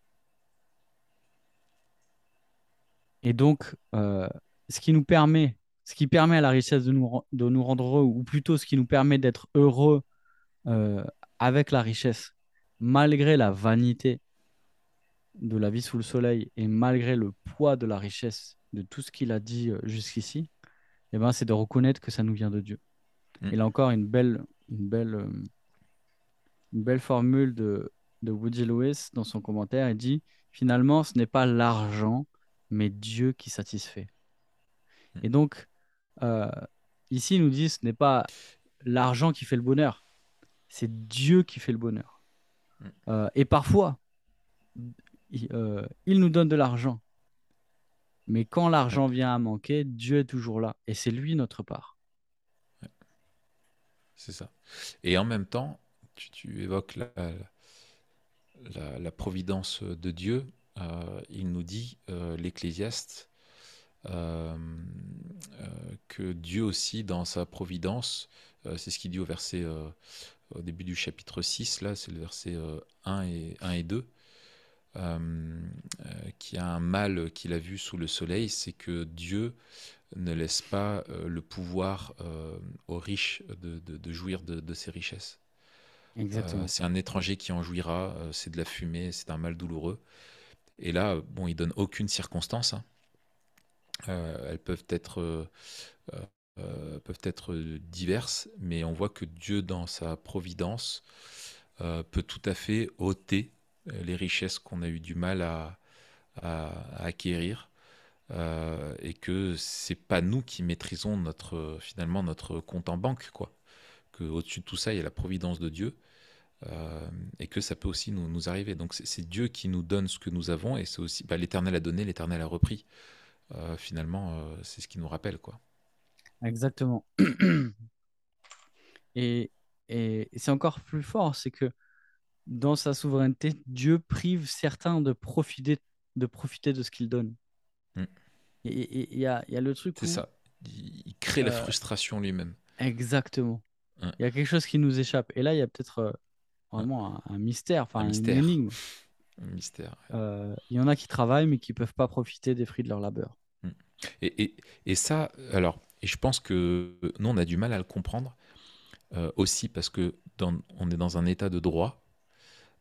Et donc, euh, ce qui nous permet ce qui permet à la richesse de nous, rendre heureux, ou plutôt ce qui nous permet d'être heureux euh, avec la richesse, malgré la vanité de la vie sous le soleil et malgré le poids de la richesse de tout ce qu'il a dit jusqu'ici, eh ben, c'est de reconnaître que ça nous vient de Dieu. Mm. Et là encore, une belle, une belle, euh, une belle formule de, de Woody Lewis dans son commentaire. Il dit finalement, ce n'est pas l'argent, mais Dieu qui satisfait. Mm. Et donc, euh, ici, il nous dit ce n'est pas l'argent qui fait le bonheur, c'est Dieu qui fait le bonheur. Mm. Euh, et parfois, euh, il nous donne de l'argent. Mais quand l'argent vient à manquer, Dieu est toujours là. Et c'est lui notre part. C'est ça. Et en même temps, tu, évoques la, providence de Dieu. Euh, il nous dit, l'Ecclésiaste, que Dieu aussi, dans sa providence, c'est ce qu'il dit au verset au début du chapitre 6, là, c'est le verset 1 et, 1 et 2, euh, euh, a un mal qu'il a vu sous le soleil, c'est que Dieu ne laisse pas euh, le pouvoir aux riches de, jouir de, ses richesses. c'est un étranger qui en jouira, c'est de la fumée, c'est un mal douloureux. Et là, bon, il donne aucune circonstance. Hein. elles peuvent être euh, peuvent être diverses, mais on voit que Dieu, dans sa providence, euh, peut tout à fait ôter euh, les richesses qu'on a eu du mal à, acquérir. Et que c'est pas nous qui maîtrisons notre finalement notre compte en banque quoi que au-dessus de tout ça il y a la providence de Dieu et que ça peut aussi nous, nous arriver donc c'est Dieu qui nous donne ce que nous avons et c'est aussi bah, l'éternel a donné l'éternel a repris finalement c'est ce qui nous rappelle quoi Exactement. Et, et, c'est encore plus fort, c'est que dans sa souveraineté, Dieu prive certains de profiter de, profiter de ce qu'il donne. Il y a, y a, le truc. C'est ça. Il crée la euh, frustration lui-même. Exactement. Il y a quelque chose qui nous échappe. Et là, il y a peut-être euh, vraiment un, mystère, enfin un mystère. une énigme. Un mystère. Euh, il y en a qui travaillent, mais qui ne peuvent pas profiter des fruits de leur labeur. Mm. Et, et, et ça, alors, et je pense que nous, on a du mal à le comprendre aussi parce que on est dans un état de droit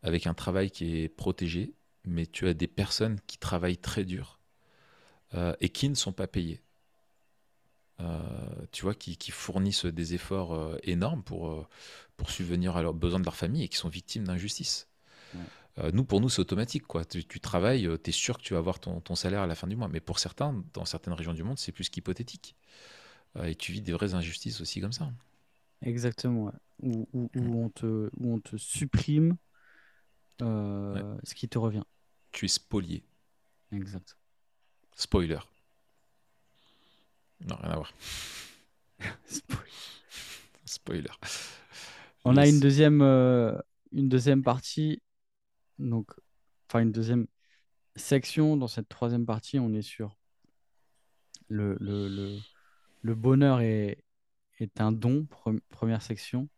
avec un travail qui est protégé, mais tu as des personnes qui travaillent très dur euh, et qui ne sont pas payées. Euh, tu vois, qui, fournissent des efforts énormes pour, pour subvenir à leurs besoins de leur famille et qui sont victimes d'injustice. nous, pour nous, c'est automatique. Quoi. Tu, travailles, tu es sûr que tu vas avoir ton, ton, salaire à la fin du mois. Mais pour certains, dans certaines régions du monde, c'est plus qu'hypothétique. Euh, et tu vis des vraies injustices aussi comme ça. Exactement, où, où, on te, où on te supprime euh, ce qui te revient. Tu es spolié. Exact. Spoiler. Non, rien à voir. Spoiler. On a une deuxième, euh, une deuxième partie, donc, enfin une deuxième section. Dans cette troisième partie, on est sur le, le, le le bonheur est, est un don, première section,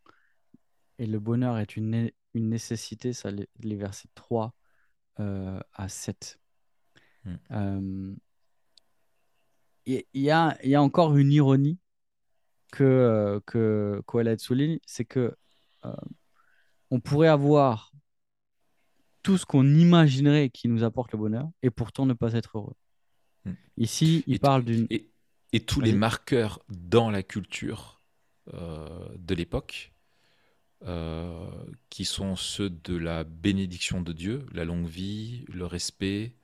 et le bonheur est une, une nécessité, ça les, versets 3 euh, à 7. Hmm. Euh, il y, a, y a encore une ironie que, euh, que souligne, c'est que on pourrait avoir tout ce qu'on imaginerait qui nous apporte le bonheur et pourtant ne pas être heureux. Hmm. Ici, il parle d'une et tous les marqueurs dans la culture euh, de l'époque, euh, qui sont ceux de la bénédiction de Dieu, la longue vie, le respect,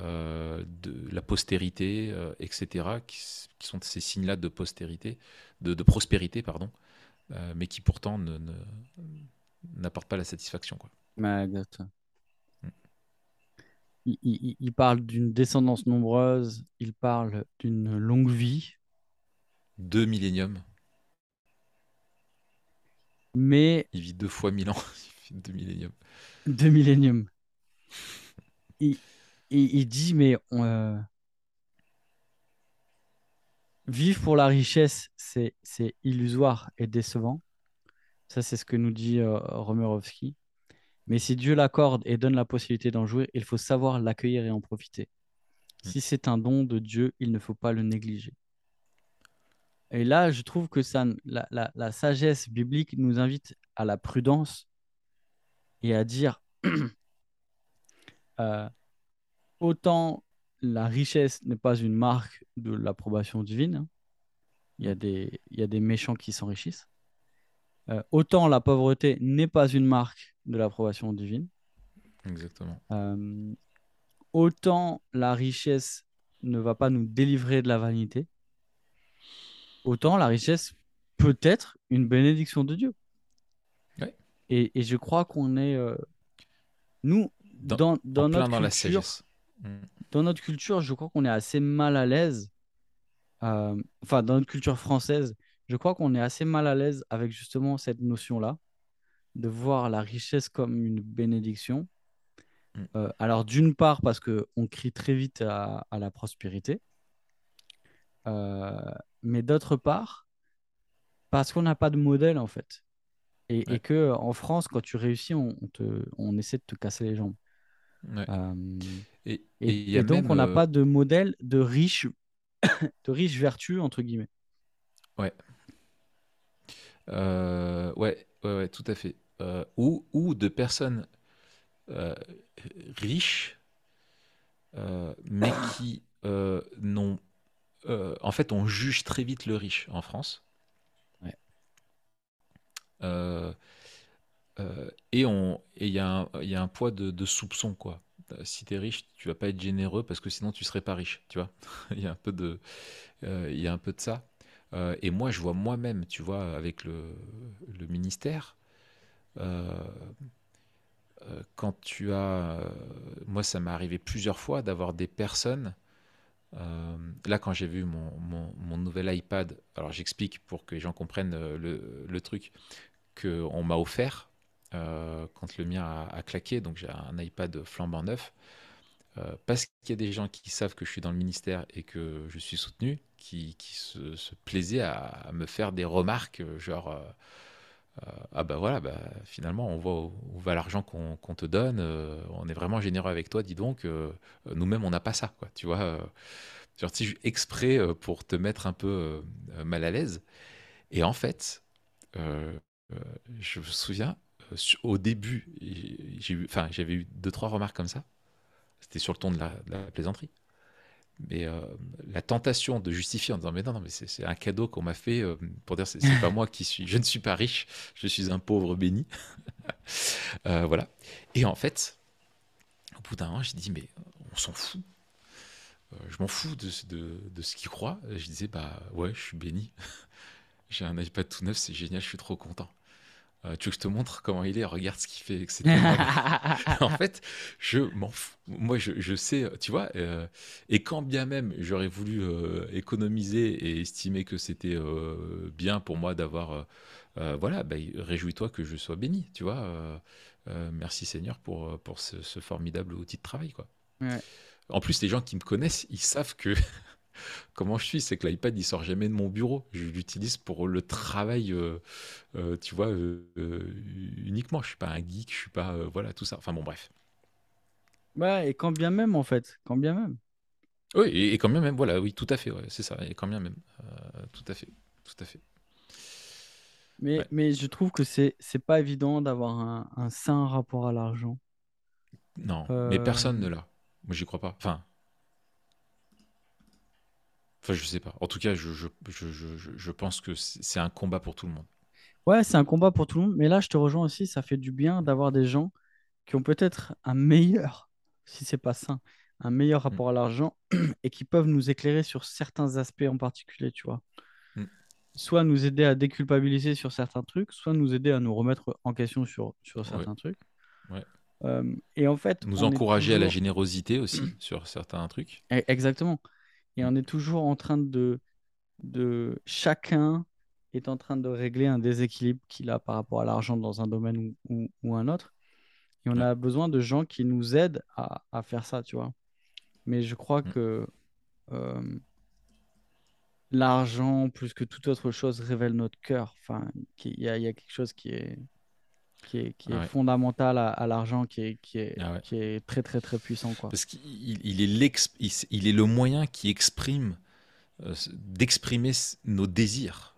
euh, de la postérité, etc., qui, sont ces signes-là de postérité, de, prospérité, pardon, mais qui pourtant n'apportent pas la satisfaction. Quoi il, parle d'une descendance nombreuse, il parle d'une longue vie. Deux milléniums. Mais. Il vit deux fois mille ans. deux milléniums. Deux milléniums. il, il, dit, mais euh, vivre pour la richesse, c'est illusoire et décevant. Ça, c'est ce que nous dit euh, Romerovski. Mais si Dieu l'accorde et donne la possibilité d'en jouir, il faut savoir l'accueillir et en profiter. Mm. Si c'est un don de Dieu, il ne faut pas le négliger. et là, je trouve que ça, la, la- la sagesse biblique nous invite à la prudence et à dire euh, autant la richesse n'est pas une marque de l'approbation divine, il y a des, il y a des méchants qui s'enrichissent, euh, autant la pauvreté n'est pas une marque de l'approbation divine, Exactement. euh, autant la richesse ne va pas nous délivrer de la vanité, autant la richesse peut être une bénédiction de Dieu. Ouais. Et, et je crois qu'on est, euh, nous, Dans- dans, dans en plein notre dans la. Dans notre culture, je crois qu'on est assez mal à l'aise. euh, enfin, dans notre culture française, je crois qu'on est assez mal à l'aise avec justement cette notion-là, de voir la richesse comme une bénédiction. Mm. Euh, alors, d'une part, parce qu'on crie très vite à, à la prospérité, Euh, mais d'autre part, parce qu'on n'a pas de modèle en fait. Et, Ouais. et que en France, quand tu réussis, on, on te, on essaie de te casser les jambes. Ouais. Euh, Et et, et il y a et donc, même, on n'a euh, pas de modèle de riche, de riche vertu, entre guillemets. Ouais. Euh, ouais, ouais, ouais, tout à fait. Euh, ou, ou de personnes euh, riches, mais qui n'ont. en fait, on juge très vite le riche en France. Ouais. Et on, et il y a un, il y a un poids de, de soupçon, quoi. Euh, Si tu es riche, tu vas pas être généreux parce que sinon tu serais pas riche, tu vois. Il y a un peu de, euh, il y a un peu de ça. Euh, et moi, je vois moi-même, tu vois, avec le, ministère, euh, quand tu as, moi, ça m'est arrivé plusieurs fois d'avoir des personnes. là, quand j'ai vu mon, nouvel iPad, alors j'explique pour que les gens comprennent le truc qu'on m'a offert euh, quand le mien a, claqué. Donc j'ai un iPad flambant neuf. Euh, parce qu'il y a des gens qui savent que je suis dans le ministère et que je suis soutenu, qui, se, plaisaient à, me faire des remarques, euh, genre Ah bah voilà, bah, finalement, on voit où, va l'argent qu'on te donne, on est vraiment généreux avec toi, dis donc, nous-mêmes, on n'a pas ça, quoi, tu vois. genre, exprès pour te mettre un peu mal à l'aise. Et en fait, je me souviens, au début, j'avais eu deux, trois remarques comme ça. C'était sur le ton de la, plaisanterie. Mais euh, la tentation de justifier en disant mais non, non mais c'est un cadeau qu'on m'a fait euh, pour dire c'est pas moi qui suis, je ne suis pas riche, je suis un pauvre béni. Euh, voilà. Et en fait, au bout d'un moment, j'ai dit mais on s'en fout. Je m'en fous de, de, ce qu'ils croient. Je disais bah ouais, je suis béni. J'ai un iPad tout neuf, c'est génial, je suis trop content. Euh, tu veux que je te montre comment il est? Regarde ce qu'il fait, etc. En fait, je m'en fous. Moi, je, je sais, tu vois, euh, et quand bien même j'aurais voulu euh, économiser et estimer que c'était bien pour moi d'avoir, voilà, bah, réjouis-toi que je sois béni, tu vois. merci Seigneur pour, pour ce, ce formidable outil de travail, quoi. Ouais. En plus, les gens qui me connaissent, ils savent que comment je suis, c'est que l'iPad, il sort jamais de mon bureau. Je l'utilise pour le travail, euh, euh, tu vois, euh, uniquement. Je suis pas un geek, je suis pas, voilà, tout ça. Enfin bon, bref. Ouais, et quand bien même, en fait, quand bien même. Oui, et, et quand bien même, voilà, oui, tout à fait, ouais, c'est ça, et quand bien même, tout à fait, tout à fait. Mais, Ouais. mais je trouve que c'est c'est pas évident d'avoir un, un sain rapport à l'argent. Non, Euh, mais personne ne l'a. Moi, j'y crois pas. Enfin, enfin, je sais pas. En tout cas, je, je, je, je, pense que c'est un combat pour tout le monde. Ouais, c'est un combat pour tout le monde, mais là, je te rejoins aussi, ça fait du bien d'avoir des gens qui ont peut-être un meilleur, si c'est pas sain, un meilleur Mm, rapport à l'argent et qui peuvent nous éclairer sur certains aspects en particulier, tu vois. mm, Soit nous aider à déculpabiliser sur certains trucs, soit nous aider à nous remettre en question sur, sur ouais, certains trucs. ouais. Euh, et en fait, Nous encourager à la générosité aussi sur certains trucs. E- Exactement. Et on est toujours en train de, de... Chacun est en train de régler un déséquilibre qu'il a par rapport à l'argent dans un domaine ou, ou, ou un autre. Et on a besoin de gens qui nous aident à, à faire ça, tu vois. Mais je crois mm, que euh, l'argent, plus que toute autre chose, révèle notre cœur. Enfin, qu'il y il y a quelque chose qui est, qui est, qui est ouais, fondamental à, à l'argent, qui est, qui est, ah ouais. qui est très, très, très puissant, quoi. Parce qu'il il est il, est le moyen qui exprime d'exprimer nos désirs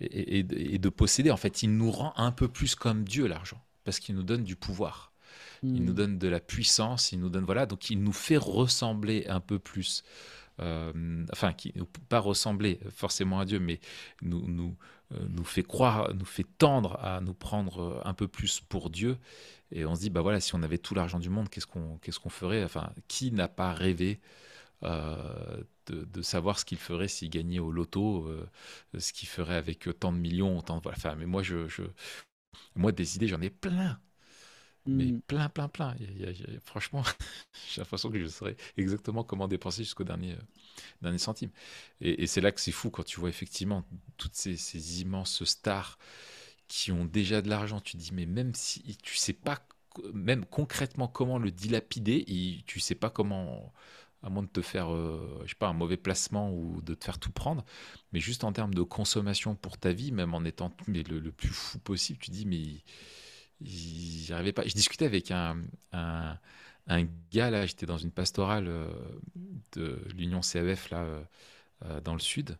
et, et, de posséder. En fait, il nous rend un peu plus comme Dieu, l'argent, parce qu'il nous donne du pouvoir. Il nous hmm. donne de la puissance, il nous donne voilà, donc il nous fait ressembler un peu plus, euh, enfin, qui pas ressembler forcément à Dieu, mais nous nous euh, nous fait croire, nous fait tendre à nous prendre un peu plus pour Dieu. Et on se dit bah voilà, si on avait tout l'argent du monde, qu'est-ce qu'on ferait? Enfin, qui n'a pas rêvé euh, de, savoir ce qu'il ferait s'il gagnait au loto, ce qu'il ferait avec tant de millions, tant de. Enfin, mais moi je, je moi des idées, j'en ai plein mais mmh. plein, plein, plein. franchement, j'ai l'impression que je saurais exactement comment dépenser jusqu'au dernier, euh, dernier centime. Et, c'est là que c'est fou quand tu vois effectivement toutes ces, immenses stars qui ont déjà de l'argent. Tu dis, mais même si tu sais pas, même concrètement comment le dilapider, et tu sais pas comment, à moins de te faire, euh, je sais pas, un mauvais placement ou de te faire tout prendre, mais juste en termes de consommation pour ta vie, même en étant mais le, le plus fou possible, tu dis, mais j'y arrivais pas. Je discutais avec un, un, gars, là, j'étais dans une pastorale euh, de l'Union CAF, là, euh, euh, dans le sud.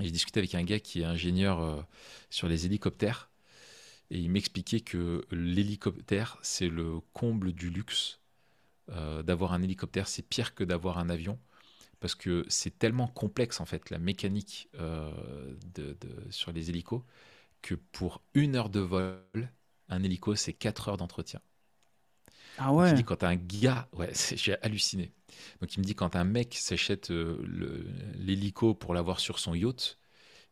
Et je discutais avec un gars qui est ingénieur sur les hélicoptères. Et il m'expliquait que l'hélicoptère, c'est le comble du luxe. d'avoir un hélicoptère, c'est pire que d'avoir un avion. Parce que c'est tellement complexe, en fait, la mécanique de, sur les hélicos, que pour une heure de vol, un hélico, c'est 4 heures d'entretien. Ah ouais. il dit quand un gars, ouais, j'ai halluciné. Donc il me dit quand un mec s'achète euh, l'hélico pour l'avoir sur son yacht,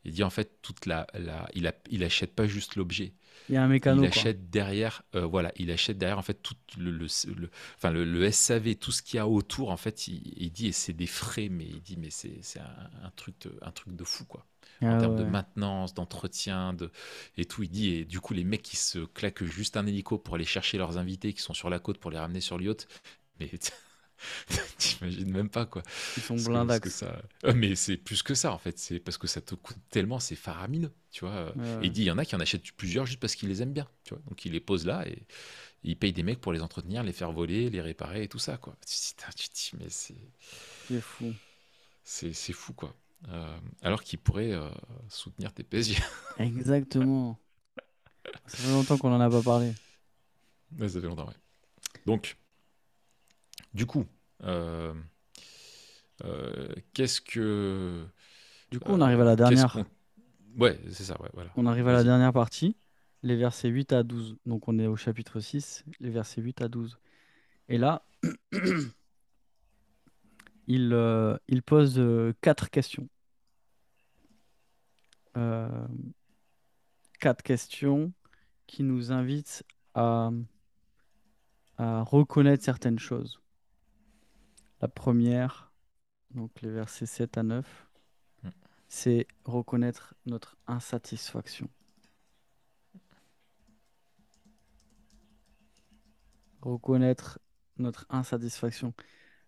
il dit en fait toute la, la il, a, il achète pas juste l'objet. Il y a un mécano. Il achète derrière, euh, voilà, il achète derrière en fait tout le, le, enfin le, SAV, tout ce qu'il y a autour en fait, il, dit et c'est des frais, mais il dit mais c'est un, un, truc de, un truc de fou quoi en ah termes de maintenance, d'entretien, de... et tout. Il dit, et du coup, les mecs qui se claquent juste un hélico pour aller chercher leurs invités qui sont sur la côte pour les ramener sur l'yacht, mais t'imagines même pas quoi. Ils sont blindax. Ça... Euh, mais c'est plus que ça en fait, c'est parce que ça te coûte tellement, c'est faramineux, tu vois. Et il dit, il y en a qui en achètent plusieurs juste parce qu'ils les aiment bien, tu vois. Donc il les pose là et il paye des mecs pour les entretenir, les faire voler, les réparer et tout ça quoi. Tu te dis, mais c'est. C'est fou. C'est fou quoi. Euh, alors qu'il pourrait euh, soutenir tes PSG. Exactement. ça fait longtemps qu'on n'en a pas parlé. ça fait longtemps, ouais. Donc, du coup, euh, qu'est-ce que. Du coup, on arrive à la dernière. Ouais, c'est ça, ouais, voilà. On arrive à la dernière partie, les versets 8 à 12. Donc, on est au chapitre 6, les versets 8 à 12. Et là, il, il pose quatre questions. Euh, quatre questions qui nous invitent à, à reconnaître certaines choses. La première, donc les versets 7 à 9, mm. c'est reconnaître notre insatisfaction. Reconnaître notre insatisfaction.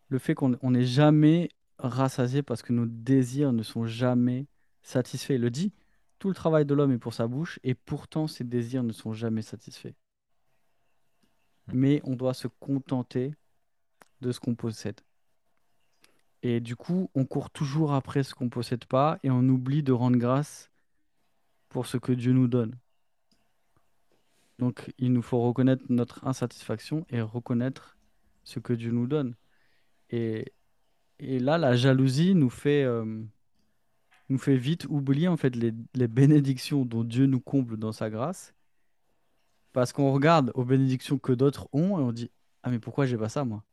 Le fait qu'on n'est jamais rassasié parce que nos désirs ne sont jamais satisfait. Il le dit, tout le travail de l'homme est pour sa bouche, et pourtant ses désirs ne sont jamais satisfaits. Hmm. Mais on doit se contenter de ce qu'on possède. Et du coup, on court toujours après ce qu'on ne possède pas, et on oublie de rendre grâce pour ce que Dieu nous donne. Donc, il nous faut reconnaître notre insatisfaction et reconnaître ce que Dieu nous donne. Et, et là, la jalousie nous fait... Euh, nous fait vite oublier en fait les, les bénédictions dont Dieu nous comble dans sa grâce. Parce qu'on regarde aux bénédictions que d'autres ont et on dit Ah, mais pourquoi j'ai pas ça, moi?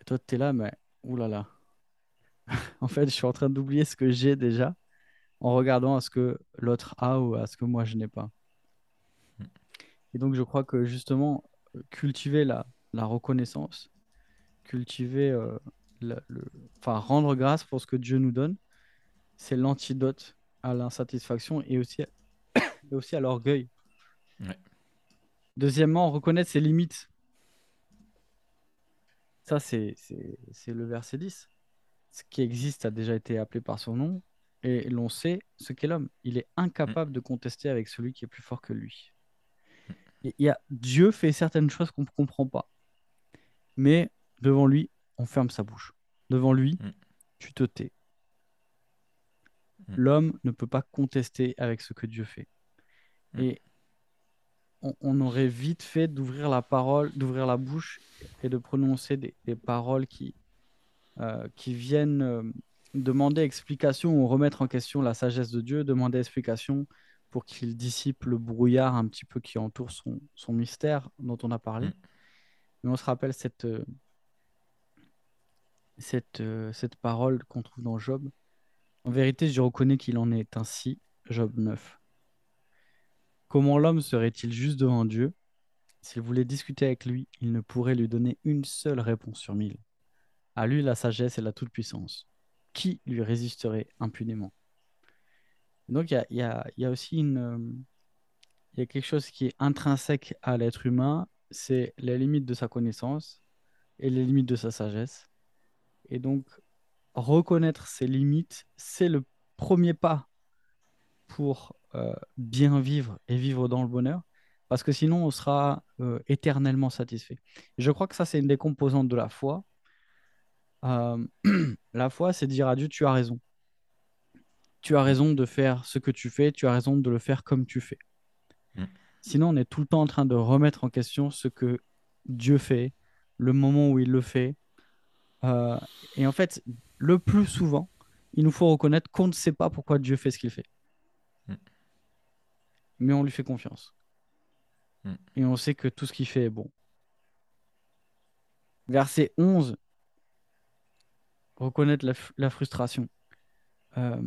Et toi, tu es là, mais oulala. en fait, je suis en train d'oublier ce que j'ai déjà en regardant à ce que l'autre a ou à ce que moi je n'ai pas. Et donc, je crois que justement, cultiver la, la reconnaissance, cultiver, euh, le, enfin, rendre grâce pour ce que Dieu nous donne, c'est l'antidote à l'insatisfaction et aussi, et aussi à l'orgueil. Deuxièmement, reconnaître ses limites. Ça, c'est le verset 10. Ce qui existe a déjà été appelé par son nom et l'on sait ce qu'est l'homme. Il est incapable de contester avec celui qui est plus fort que lui. Il y a, Dieu fait certaines choses qu'on ne comprend pas. Mais devant lui, on ferme sa bouche. Devant lui, mm. tu te tais. Mm. L'homme ne peut pas contester avec ce que Dieu fait. Mm. Et on, on aurait vite fait d'ouvrir la parole, d'ouvrir la bouche et de prononcer des, des paroles qui, euh, qui viennent euh, demander explication ou remettre en question la sagesse de Dieu, demander explication pour qu'il dissipe le brouillard un petit peu qui entoure son, son mystère dont on a parlé. Mm. Mais on se rappelle cette, euh, cette, cette parole qu'on trouve dans Job. En vérité, je reconnais qu'il en est ainsi, Job 9. Comment l'homme serait-il juste devant Dieu? S'il voulait discuter avec lui, il ne pourrait lui donner une seule réponse sur mille. À lui la sagesse et la toute-puissance. Qui lui résisterait impunément? Donc il y a, aussi quelque chose qui est intrinsèque à l'être humain, c'est les limites de sa connaissance et les limites de sa sagesse. Et donc, reconnaître ses limites, c'est le premier pas pour euh, bien vivre et vivre dans le bonheur, parce que sinon, on sera euh, éternellement satisfait. Et je crois que ça, c'est une des composantes de la foi. Euh, la foi, c'est dire à Dieu, tu as raison. Tu as raison de faire ce que tu fais, tu as raison de le faire comme tu fais. Mm. Sinon, on est tout le temps en train de remettre en question ce que Dieu fait, le moment où il le fait. Et en fait, le plus souvent, il nous faut reconnaître qu'on ne sait pas pourquoi Dieu fait ce qu'il fait. Mm. Mais on lui fait confiance. Mm. Et on sait que tout ce qu'il fait est bon. Verset 11, reconnaître la, frustration. Euh,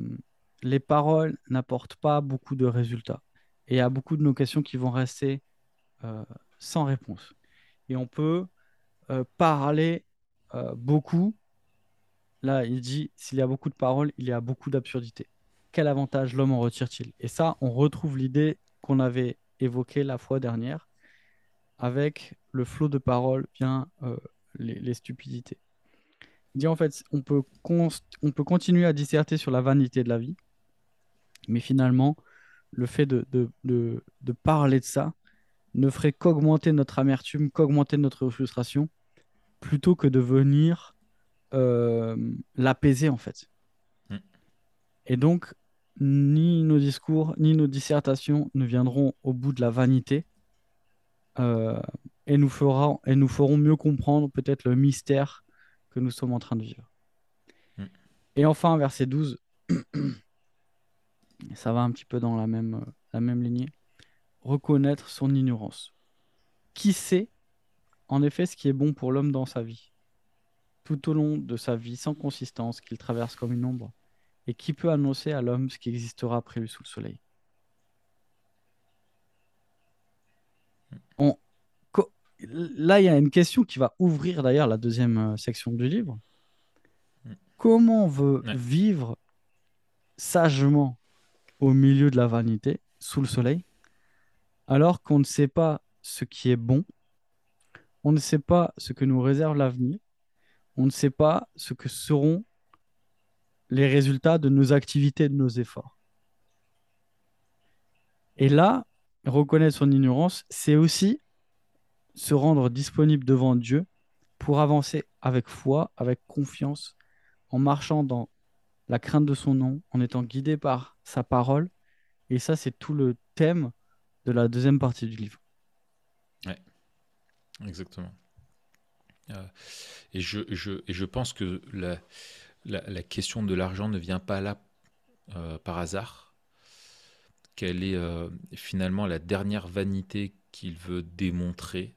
les paroles n'apportent pas beaucoup de résultats. Et il y a beaucoup de nos questions qui vont rester euh, sans réponse. Et on peut euh, parler beaucoup. Là, il dit, s'il y a beaucoup de paroles, il y a beaucoup d'absurdités. Quel avantage l'homme en retire-t-il? Et ça, on retrouve l'idée qu'on avait évoquée la fois dernière. Avec le flot de paroles vient euh, les, stupidités. Il dit en fait, on peut, on peut continuer à disserter sur la vanité de la vie, mais finalement, le fait de, de, de, parler de ça ne ferait qu'augmenter notre amertume, qu'augmenter notre frustration, plutôt que de venir l'apaiser en fait. Mm. Et donc, ni nos discours, ni nos dissertations ne viendront au bout de la vanité euh, et, nous fera, et nous feront mieux comprendre peut-être le mystère que nous sommes en train de vivre. Mm. Et enfin, verset 12, ça va un petit peu dans la même, euh, la même lignée, reconnaître son ignorance. Qui sait en effet ce qui est bon pour l'homme dans sa vie, tout au long de sa vie sans consistance qu'il traverse comme une ombre, et qui peut annoncer à l'homme ce qui existera après lui sous le soleil On- Là, il y a une question qui va ouvrir d'ailleurs la deuxième euh, section du livre. Mm. Comment on veut Ouais. vivre sagement au milieu de la vanité, sous le soleil, alors qu'on ne sait pas ce qui est bon, on ne sait pas ce que nous réserve l'avenir, on ne sait pas ce que seront les résultats de nos activités, de nos efforts. Et là, reconnaître son ignorance, c'est aussi se rendre disponible devant Dieu pour avancer avec foi, avec confiance, en marchant dans la crainte de son nom, en étant guidé par sa parole. Et ça, c'est tout le thème de la deuxième partie du livre. Exactement. Euh, et, je, je, je pense que la, la, question de l'argent ne vient pas là euh, par hasard, qu'elle est euh, finalement la dernière vanité qu'il veut démontrer,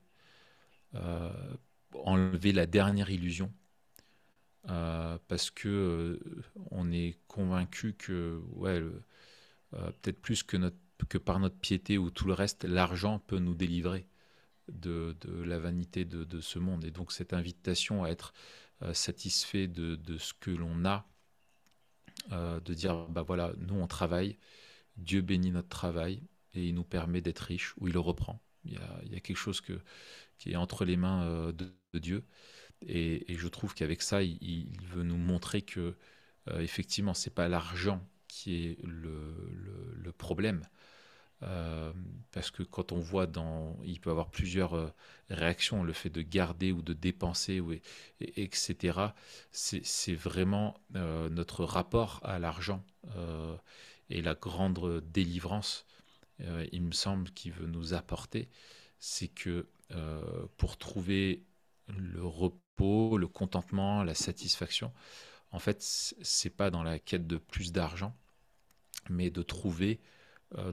enlever la dernière illusion. Parce que on est convaincu que ouais, peut-être plus que, notre, que par notre piété ou tout le reste, l'argent peut nous délivrer de, la vanité de, ce monde. Et donc cette invitation à être euh, satisfait de, ce que l'on a, euh, de dire, bah voilà, nous on travaille, Dieu bénit notre travail et il nous permet d'être riches ou il le reprend. Il y a, quelque chose qui est entre les mains euh, de, Dieu. Et, je trouve qu'avec ça, il, veut nous montrer que effectivement, c'est pas l'argent qui est le problème. Euh, parce que quand on voit dans, il peut avoir plusieurs euh, réactions, le fait de garder ou de dépenser, etc. C'est vraiment euh, notre rapport à l'argent et la grande délivrance, il me semble, qui veut nous apporter, c'est que pour trouver le repos, le contentement, la satisfaction, en fait, c'est pas dans la quête de plus d'argent, mais de trouver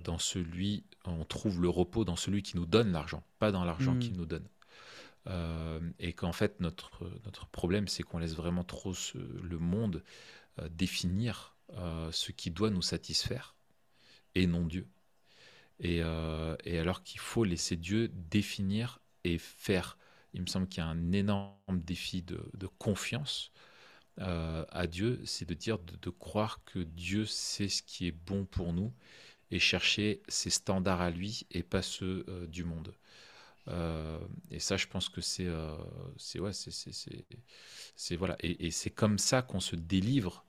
dans celui, on trouve le repos dans celui qui nous donne l'argent, pas dans l'argent qui hmm. nous donne. Euh, et qu'en fait, notre, notre problème, c'est qu'on laisse vraiment trop le monde euh, définir ce qui doit nous satisfaire et non Dieu. Et, et alors qu'il faut laisser Dieu définir et faire. Il me semble qu'il y a un énorme défi de, de confiance à Dieu, c'est de dire, de, de, croire que Dieu sait ce qui est bon pour nous et chercher ses standards à lui et pas ceux euh, du monde. Euh, et ça, je pense que c'est, euh, c'est ouais, c'est, voilà, et, c'est comme ça qu'on se délivre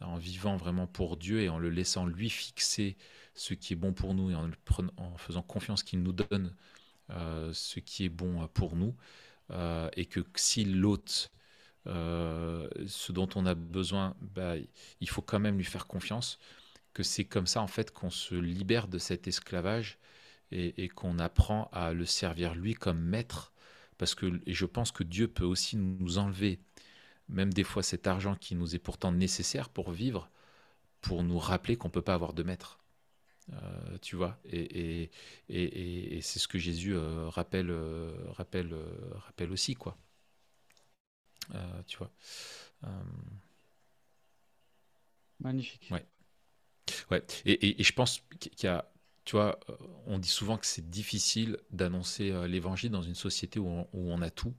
en vivant vraiment pour Dieu et en le laissant lui fixer ce qui est bon pour nous et en, en faisant confiance qu'il nous donne ce qui est bon pour nous, et que s'il l'ôte ce dont on a besoin, bah, il faut quand même lui faire confiance que c'est comme ça en fait qu'on se libère de cet esclavage et, qu'on apprend à le servir lui comme maître. Parce que et je pense que Dieu peut aussi nous enlever, même des fois cet argent qui nous est pourtant nécessaire pour vivre, pour nous rappeler qu'on ne peut pas avoir de maître. Euh, tu vois, et, et, et c'est ce que Jésus euh, rappelle, euh, rappelle, rappelle aussi, quoi. tu vois. Magnifique. Ouais. Ouais, et, je pense qu'il y a, tu vois, euh, on dit souvent que c'est difficile d'annoncer euh, l'évangile dans une société où on, a tout.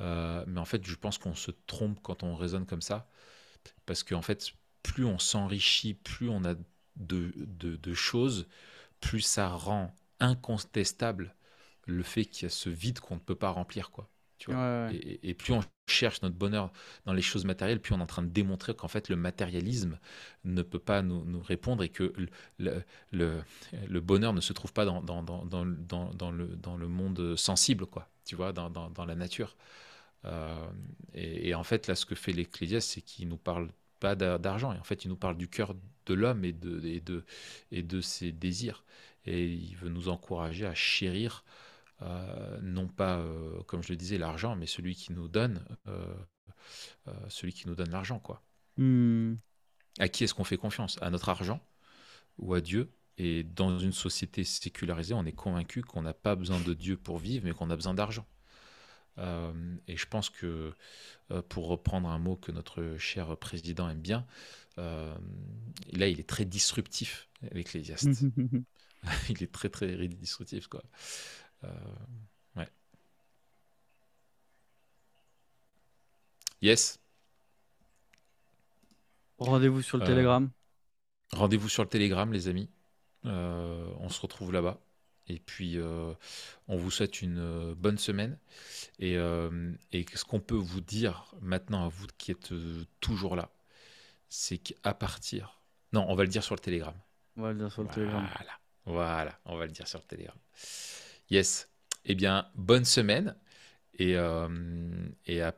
Euh, mais en fait, je pense qu'on se trompe quand on raisonne comme ça. Parce qu'en fait, plus on s'enrichit, plus on a de, de, choses, plus ça rend incontestable le fait qu'il y a ce vide qu'on ne peut pas remplir. quoi. Tu vois Et, plus on cherche notre bonheur dans les choses matérielles, puis on est en train de démontrer qu'en fait le matérialisme ne peut pas nous, nous répondre et que le, le, le, bonheur ne se trouve pas dans, dans, dans, dans, dans le, dans le monde sensible, quoi, tu vois, dans, dans, la nature. Euh, et, en fait, là, ce que fait l'Ecclésiaste, c'est qu'il nous parle pas d'argent, et en fait, il nous parle du cœur de l'homme et de, et, de, et de ses désirs. Et il veut nous encourager à chérir non pas, euh, comme je le disais, l'argent, mais celui qui nous donne, euh, celui qui nous donne l'argent, quoi. Hmm. À qui est-ce qu'on fait confiance? À notre argent ou à Dieu? Et dans une société sécularisée, on est convaincu qu'on n'a pas besoin de Dieu pour vivre, mais qu'on a besoin d'argent. et je pense que, pour reprendre un mot que notre cher président aime bien, là, il est très disruptif, l'Ecclésiaste. il est très, très disruptif, quoi. Euh, ouais. Yes. Rendez-vous sur le euh, Telegram. Rendez-vous sur le Telegram, les amis. Euh, on se retrouve là-bas. Et puis, on vous souhaite une bonne semaine. Et, et ce qu'on peut vous dire maintenant à vous qui êtes toujours là, c'est qu'à partir. Non, on va le dire sur le Telegram. On va le dire sur le voilà. Telegram. Voilà, on va le dire sur le Telegram. Yes. Eh bien, bonne semaine et, euh, et, à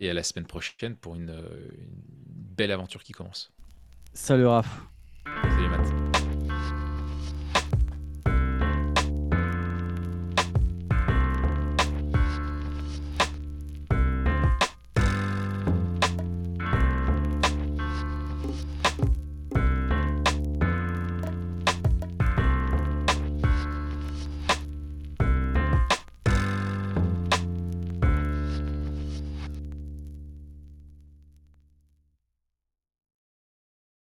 et à la semaine prochaine pour une, une belle aventure qui commence. Salut Raph. Salut Matt.